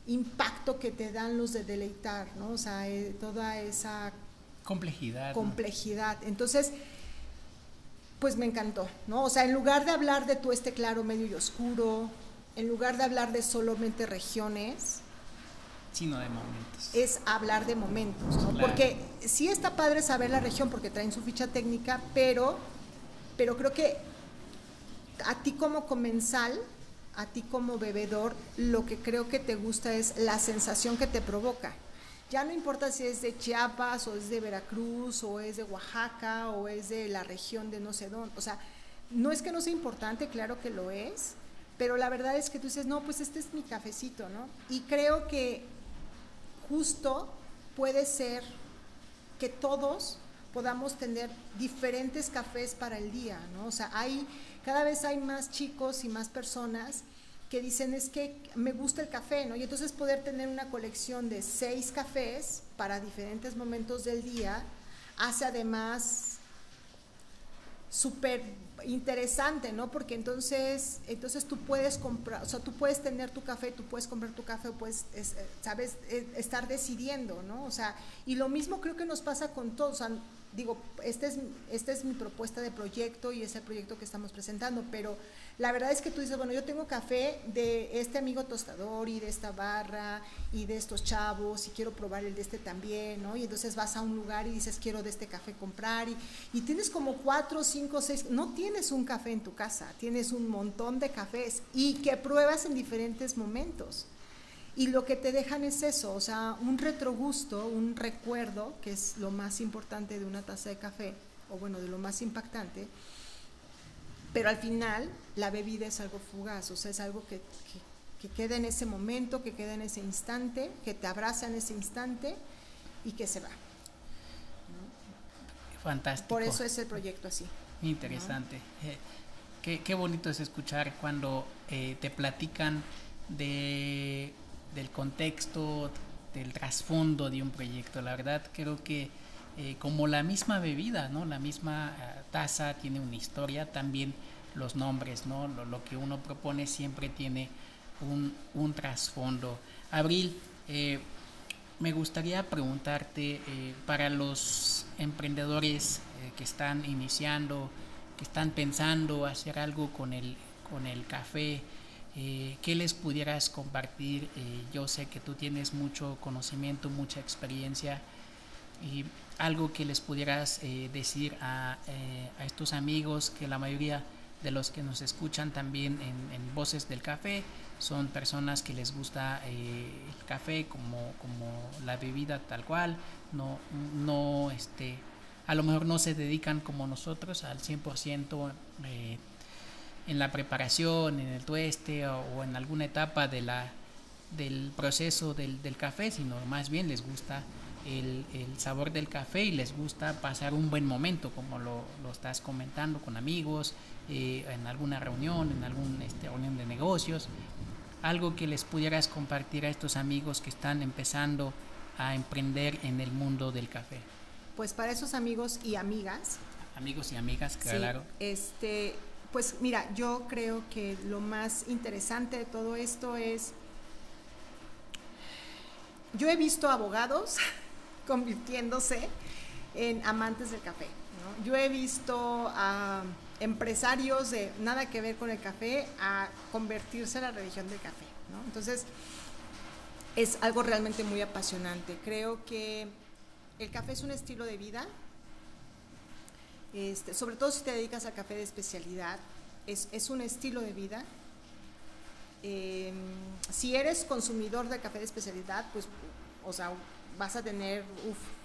impacto que te dan los de deleitar, ¿no? O sea, eh, toda esa complejidad. Complejidad. Entonces, pues me encantó, ¿no? O sea, en lugar de hablar de tu este claro, medio y oscuro, en lugar de hablar de solamente regiones, sino de momentos. Es hablar de momentos, ¿no? Porque sí está padre saber la región porque traen su ficha técnica, pero, pero creo que a ti como comensal, a ti como bebedor, lo que creo que te gusta es la sensación que te provoca. Ya no importa si es de Chiapas o es de Veracruz o es de Oaxaca o es de la región de no sé dónde. O sea, no es que no sea importante, claro que lo es, pero la verdad es que tú dices, no, pues este es mi cafecito, ¿no? Y creo que justo puede ser que todos podamos tener diferentes cafés para el día, ¿no? O sea, hay, cada vez hay más chicos y más personas que dicen es que me gusta el café, ¿no? Y entonces poder tener una colección de seis cafés para diferentes momentos del día hace además súper interesante, ¿no? Porque entonces, entonces tú puedes comprar, o sea, tú puedes tener tu café, tú puedes comprar tu café, puedes, sabes, e, estar decidiendo, ¿no? O sea, y lo mismo creo que nos pasa con todos, digo, esta es, esta es mi propuesta de proyecto y es el proyecto que estamos presentando, pero la verdad es que tú dices, bueno, yo tengo café de este amigo tostador y de esta barra y de estos chavos y quiero probar el de este también, ¿no? Y entonces vas a un lugar y dices, quiero de este café comprar y, y tienes como cuatro, cinco, seis, no tienes un café en tu casa, tienes un montón de cafés y que pruebas en diferentes momentos. Y lo que te dejan es eso, o sea, un retrogusto, un recuerdo, que es lo más importante de una taza de café, o bueno, de lo más impactante, pero al final la bebida es algo fugaz, o sea, es algo que, queda en ese momento, que queda en ese instante, que te abraza en ese instante y que se va. Fantástico. Por eso es el proyecto así. Interesante. Eh, qué, bonito es escuchar cuando eh, te platican de, del contexto, del trasfondo de un proyecto. La verdad creo que eh, como la misma bebida, ¿no? La misma eh, taza tiene una historia, también los nombres, ¿no? Lo, que uno propone siempre tiene un, un trasfondo. Abril, eh, me gustaría preguntarte para los emprendedores que están iniciando, que están pensando hacer algo con el, con el café, ¿qué les pudieras compartir? yo sé que tú tienes mucho conocimiento, mucha experiencia y algo que les pudieras eh, decir a, eh, a, estos amigos que la mayoría de los que nos escuchan también en, Voces del Café son personas que les gusta eh, el café como, como la bebida tal cual, no, no este, a lo mejor no se dedican como nosotros al 100% en la preparación, en el tueste o, en alguna etapa de la, del proceso del, del café, sino más bien les gusta el, sabor del café y les gusta pasar un buen momento, como lo, estás comentando con amigos, eh, en alguna reunión, en alguna este, reunión de negocios. Algo que les pudieras compartir a estos amigos que están empezando a emprender en el mundo del café. Pues para esos amigos y amigas. Amigos y amigas, claro. este, pues mira, yo creo que lo más interesante de todo esto es yo he visto abogados convirtiéndose en amantes del café. Yo he visto a empresarios de nada que ver con el café a convertirse en la religión del café. Entonces, es algo realmente muy apasionante. Creo que el café es un estilo de vida, este, sobre todo si te dedicas al café de especialidad, es, un estilo de vida. Em, si eres consumidor de café de especialidad, pues, o sea, vas a tener,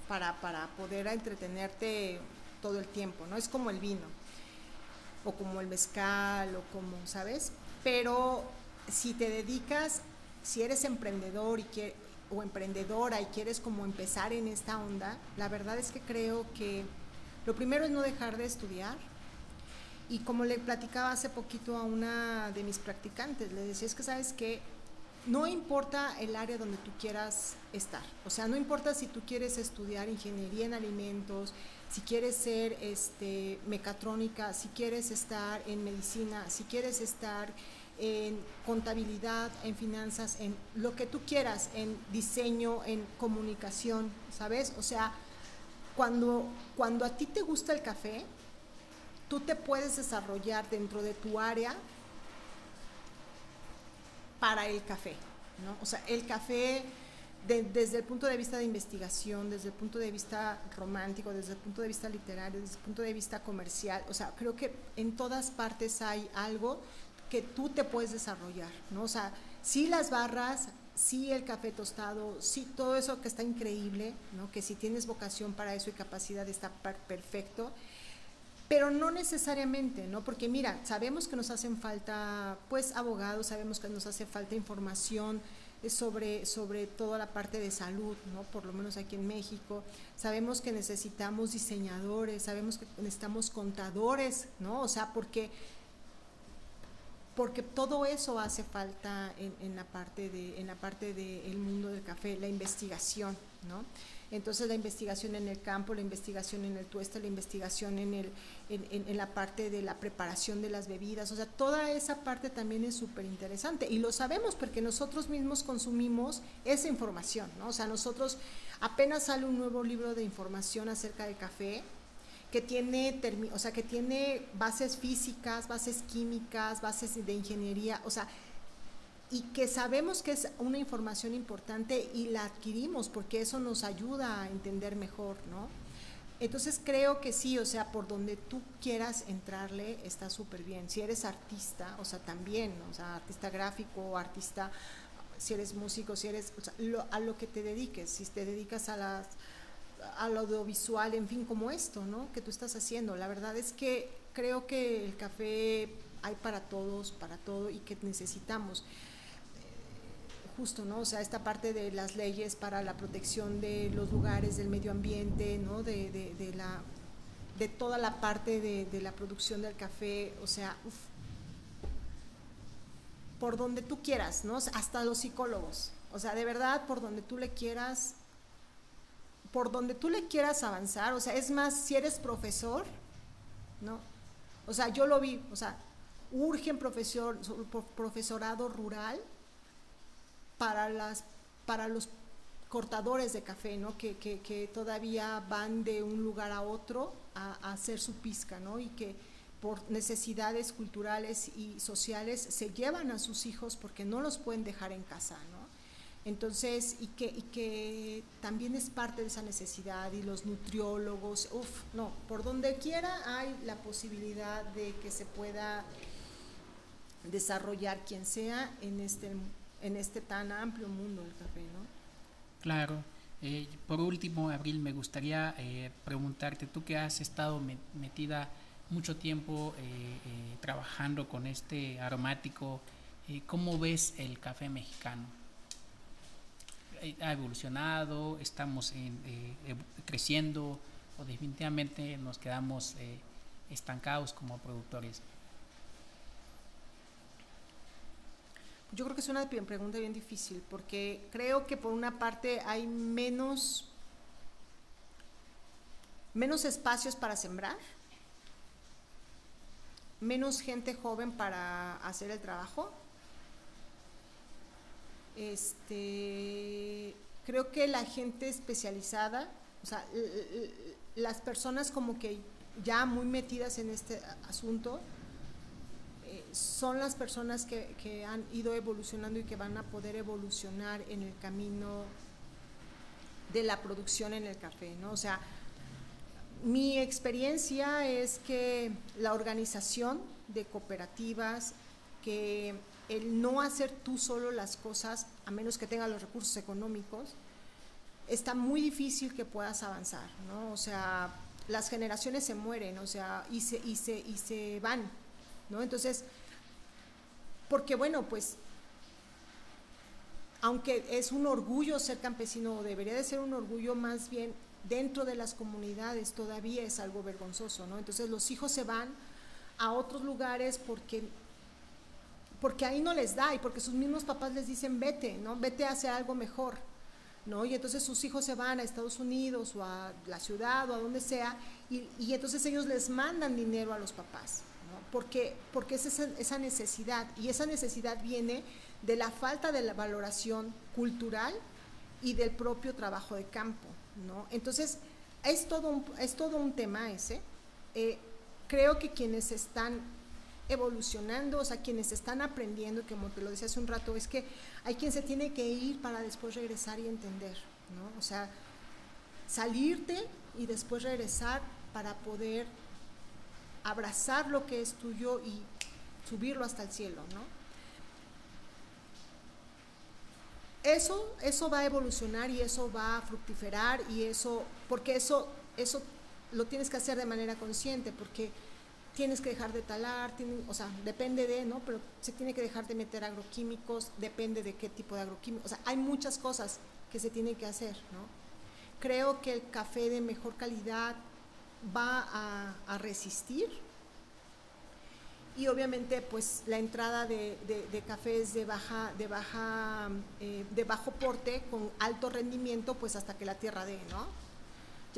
para, para poder entretenerte todo el tiempo, ¿no? Es como el vino, o como el mezcal, o como, ¿sabes? Pero si te dedicas, si eres emprendedor y o emprendedora y quieres como empezar en esta onda, la verdad es que creo que lo primero es no dejar de estudiar. Y como le platicaba hace poquito a una de mis practicantes, le decía, es que sabes que no importa el área donde tú quieras estar. O sea, no importa si tú quieres estudiar ingeniería en alimentos, si quieres ser este, mecatrónica, si quieres estar en medicina, si quieres estar en contabilidad, en finanzas, en lo que tú quieras, en diseño, en comunicación, ¿sabes? O sea, cuando, cuando a ti te gusta el café, tú te puedes desarrollar dentro de tu área para el café, ¿no? O sea, el café desde el punto de vista de investigación, desde el punto de vista romántico, desde el punto de vista literario, desde el punto de vista comercial, o sea, creo que en todas partes hay algo que tú te puedes desarrollar, ¿no? O sea, sí las barras, sí el café tostado, sí todo eso que está increíble, ¿no? Que si tienes vocación para eso y capacidad está perfecto, pero no necesariamente, ¿no? Porque mira, sabemos que nos hacen falta, pues, abogados, sabemos que nos hace falta información eh, sobre, sobre toda la parte de salud, ¿no? Por lo menos aquí en México. Sabemos que necesitamos diseñadores, sabemos que necesitamos contadores, ¿no? O sea, porque porque todo eso hace falta en, en la parte de en la parte del mundo del café, la investigación, ¿no? Entonces la investigación en el campo, la investigación en el tueste, la investigación en, el, en, la parte de la preparación de las bebidas, o sea, toda esa parte también es súper interesante y lo sabemos porque nosotros mismos consumimos esa información, ¿no? O sea, nosotros apenas sale un nuevo libro de información acerca del café, que tiene, o sea, que tiene bases físicas, bases químicas, bases de ingeniería, o sea, y que sabemos que es una información importante y la adquirimos porque eso nos ayuda a entender mejor, ¿no? Entonces creo que sí, o sea, por donde tú quieras entrarle está súper bien. Si eres artista, o sea, también, o sea, artista gráfico, artista, si eres músico, si eres, o sea, a lo que te dediques, si te dedicas a las al audiovisual, en fin, como esto, ¿no? Que tú estás haciendo. La verdad es que creo que el café hay para todos, para todo y que necesitamos justo, ¿no? O sea, esta parte de las leyes para la protección de los lugares, del medio ambiente, ¿no? De, la, de toda la parte de, la producción del café, o sea, por donde tú quieras, ¿no? Hasta los psicólogos, O sea, de verdad, por donde tú le quieras, por donde tú le quieras avanzar, o sea, es más, si eres profesor, ¿no? O sea, yo lo vi, o sea, urgen profesor, profesorado rural para, las, para los cortadores de café, ¿no? Que, que, todavía van de un lugar a otro a, a, hacer su pizca, ¿no? Y que por necesidades culturales y sociales se llevan a sus hijos porque no los pueden dejar en casa, ¿no? Entonces, y que, y que también es parte de esa necesidad y los nutriólogos, uff, no, por donde quiera hay la posibilidad de que se pueda desarrollar quien sea en este, en este tan amplio mundo del café, ¿no? Claro. Eh, por último, Abril, me gustaría eh, preguntarte, tú que has estado metida mucho tiempo eh, eh, trabajando con este aromático, eh, ¿cómo ves el café mexicano? ¿Ha evolucionado? ¿Estamos en, creciendo? ¿O definitivamente nos quedamos estancados como productores? Yo creo que es una pregunta bien difícil porque creo que por una parte hay menos, menos espacios para sembrar menos gente joven para hacer el trabajo. Este, creo que la gente especializada, o sea, las personas como que ya muy metidas en este asunto, eh, son las personas que, que, han ido evolucionando y que van a poder evolucionar en el camino de la producción en el café, ¿no? O sea, mi experiencia es que la organización de cooperativas, que el no hacer tú solo las cosas, a menos que tengas los recursos económicos, está muy difícil que puedas avanzar, ¿no? O sea, las generaciones se mueren, o sea, y se, y se, y se van, ¿no? Entonces, porque bueno, pues, aunque es un orgullo ser campesino, debería de ser un orgullo más bien dentro de las comunidades todavía es algo vergonzoso, ¿no? Entonces los hijos se van a otros lugares porque porque ahí no les da y porque sus mismos papás les dicen vete, ¿no? Vete a hacer algo mejor, ¿no? Y entonces sus hijos se van a Estados Unidos o a la ciudad o a donde sea y, y entonces ellos les mandan dinero a los papás, ¿no? Porque, porque es esa, esa necesidad y esa necesidad viene de la falta de la valoración cultural y del propio trabajo de campo, ¿no? Entonces, es todo un, es todo un tema ese. Eh, creo que quienes están evolucionando, o sea, quienes están aprendiendo, como te lo decía hace un rato, es que hay quien se tiene que ir para después regresar y entender, ¿no? O sea, salirte y después regresar para poder abrazar lo que es tuyo y subirlo hasta el cielo, ¿no? eso, eso va a evolucionar y eso va a fructiferar y eso, porque eso, eso lo tienes que hacer de manera consciente, porque tienes que dejar de talar, o sea, depende de, ¿no? Pero se tiene que dejar de meter agroquímicos, depende de qué tipo de agroquímicos, o sea, hay muchas cosas que se tienen que hacer, ¿no? Creo que el café de mejor calidad va a, resistir, y obviamente pues la entrada de, de, cafés de baja de baja eh, de bajo porte con alto rendimiento pues hasta que la tierra dé no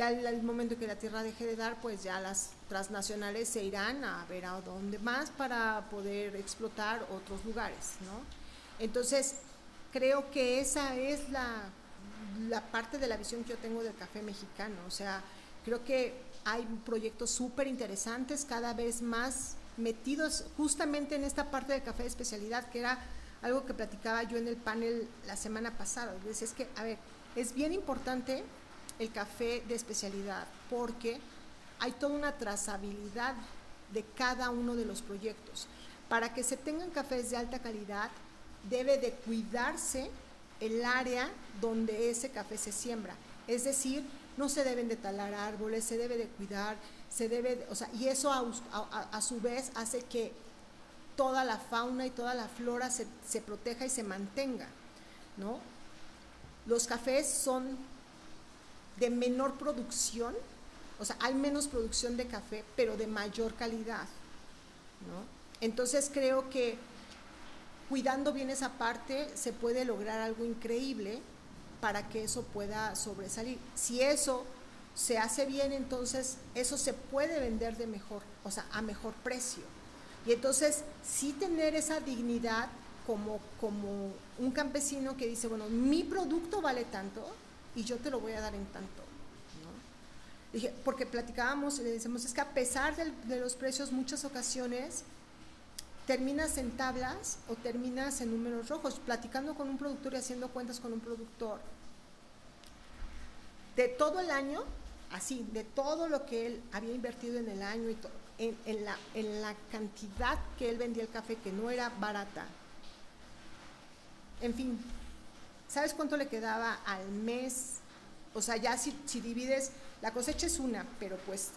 ya el, momento que la tierra deje de dar pues ya las transnacionales se irán a ver a dónde más para poder explotar otros lugares no entonces creo que esa es la la parte de la visión que yo tengo del café mexicano o sea creo que hay proyectos súper interesantes cada vez más metidos justamente en esta parte de café de especialidad, que era algo que platicaba yo en el panel la semana pasada. Es que, a ver, es bien importante el café de especialidad porque hay toda una trazabilidad de cada uno de los proyectos. Para que se tengan cafés de alta calidad, debe de cuidarse el área donde ese café se siembra. Es decir, no se deben de talar árboles, se debe de cuidar, se debe, o sea, y eso a, su vez hace que toda la fauna y toda la flora se, se, proteja y se mantenga, ¿no? Los cafés son de menor producción, o sea, hay menos producción de café, pero de mayor calidad, ¿no? Entonces creo que cuidando bien esa parte se puede lograr algo increíble para que eso pueda sobresalir. Si eso se hace bien, entonces eso se puede vender de mejor, o sea, a mejor precio. Y entonces sí tener esa dignidad como, como un campesino que dice, bueno, mi producto vale tanto y yo te lo voy a dar en tanto. Dije, porque platicábamos y le decimos, es que a pesar de, los precios, muchas ocasiones terminas en tablas o terminas en números rojos, platicando con un productor y haciendo cuentas con un productor. De todo el año, así, de todo lo que él había invertido en el año y todo, en, la, en la cantidad que él vendía el café, que no era barata. En fin, ¿sabes cuánto le quedaba al mes? O sea, ya si, divides la cosecha es una, pero pues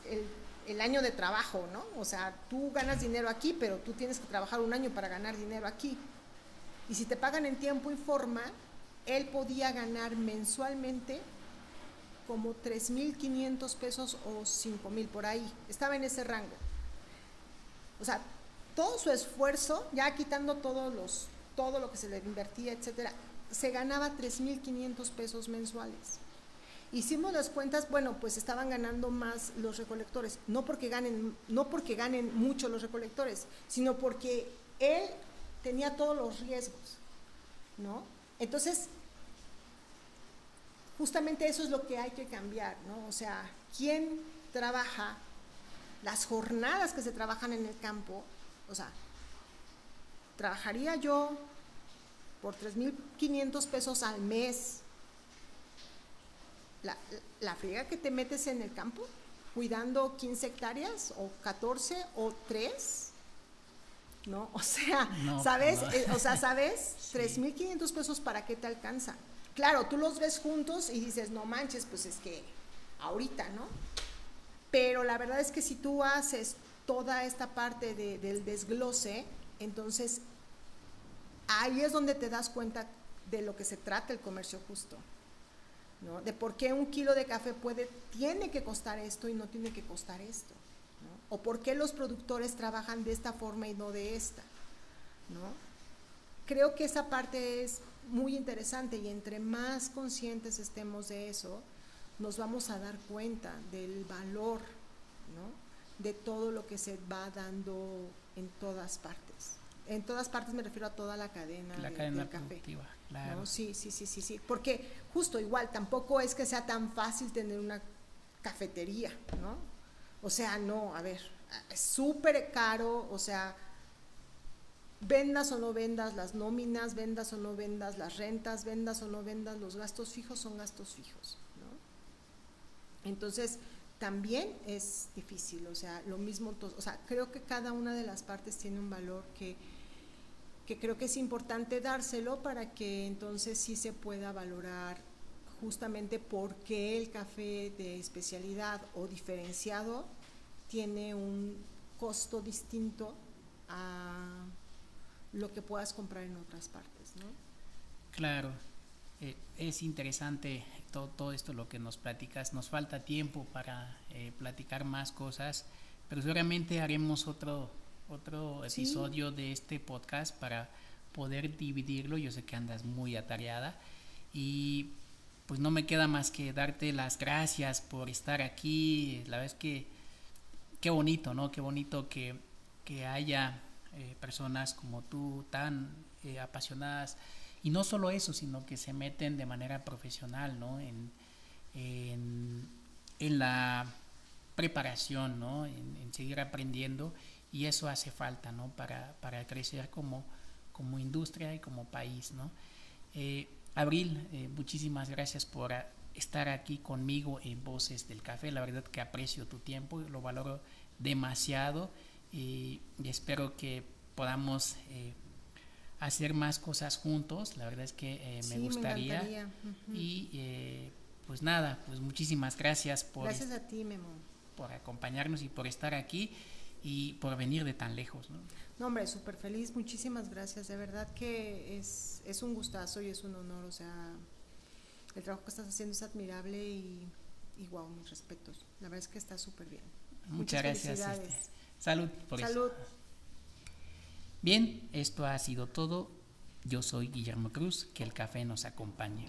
el, año de trabajo, ¿no? O sea, tú ganas dinero aquí, pero tú tienes que trabajar un año para ganar dinero aquí. Y si te pagan en tiempo y forma, él podía ganar mensualmente como 3.500 pesos o 5.000 por ahí. Estaba en ese rango. O sea, todo su esfuerzo, ya quitando todos los, todo lo que se le invertía, etcétera, se ganaba 3.500 pesos mensuales. Hicimos las cuentas, bueno, pues estaban ganando más los recolectores, no porque ganen, no porque ganen mucho los recolectores, sino porque él tenía todos los riesgos, ¿no? Entonces, justamente eso es lo que hay que cambiar, ¿no? O sea, ¿quién trabaja las jornadas que se trabajan en el campo? O sea, trabajaría yo por 3.500 pesos al mes la, la friega que te metes en el campo, cuidando 15 hectáreas o 14 o 3, ¿no? O sea, ¿sabes? Eh, o sea, ¿sabes? 3.500 pesos para qué te alcanza. Claro, tú los ves juntos y dices, no manches, pues es que ahorita, ¿no? Pero la verdad es que si tú haces toda esta parte del desglose, entonces ahí es donde te das cuenta de lo que se trata el comercio justo. De por qué un kilo de café puede, tiene que costar esto y no tiene que costar esto, O por qué los productores trabajan de esta forma y no de esta, ¿no? Creo que esa parte es muy interesante y entre más conscientes estemos de eso, nos vamos a dar cuenta del valor, De todo lo que se va dando en todas partes. En todas partes me refiero a toda la cadena, la cadena productiva. Sí, sí, sí, sí, sí. Porque justo igual, tampoco es que sea tan fácil tener una cafetería, ¿no? O sea, no, a ver, es súper caro, o sea, vendas o no vendas las nóminas, vendas o no vendas las rentas, vendas o no vendas los gastos fijos, son gastos fijos, ¿no? Entonces, también es difícil, o sea, lo mismo, o sea, creo que cada una de las partes tiene un valor que que creo que es importante dárselo para que entonces sí se pueda valorar justamente por qué el café de especialidad o diferenciado tiene un costo distinto a lo que puedas comprar en otras partes, ¿no? Claro, eh, es interesante todo, todo, esto lo que nos platicas. Nos falta tiempo para eh, platicar más cosas, pero seguramente haremos otro otro episodio de este podcast para poder dividirlo. Yo sé que andas muy atareada y pues no me queda más que darte las gracias por estar aquí. La verdad es que qué bonito, ¿no? Qué bonito que, que haya eh, personas como tú tan eh, apasionadas y no solo eso, sino que se meten de manera profesional, ¿no? En, en, la preparación, ¿no? En, en seguir aprendiendo y eso hace falta ¿no? para, para crecer como, como industria y como país. ¿no? Eh, Abril, eh, muchísimas gracias por estar aquí conmigo en Voces del Café. La verdad que aprecio tu tiempo, lo valoro demasiado y, espero que podamos eh, hacer más cosas juntos. La verdad es que me gustaría. Y pues nada, pues muchísimas gracias por, gracias a ti, Memo. por acompañarnos y por estar aquí y por venir de tan lejos. ¿no? No, hombre, súper feliz, muchísimas gracias. De verdad que es, es un gustazo y es un honor. O sea, el trabajo que estás haciendo es admirable y, y wow, mis respetos. La verdad es que está súper bien. Muchas, gracias. Este, salud por salud. Bien, esto ha sido todo. Yo soy Guillermo Cruz, que el café nos acompañe.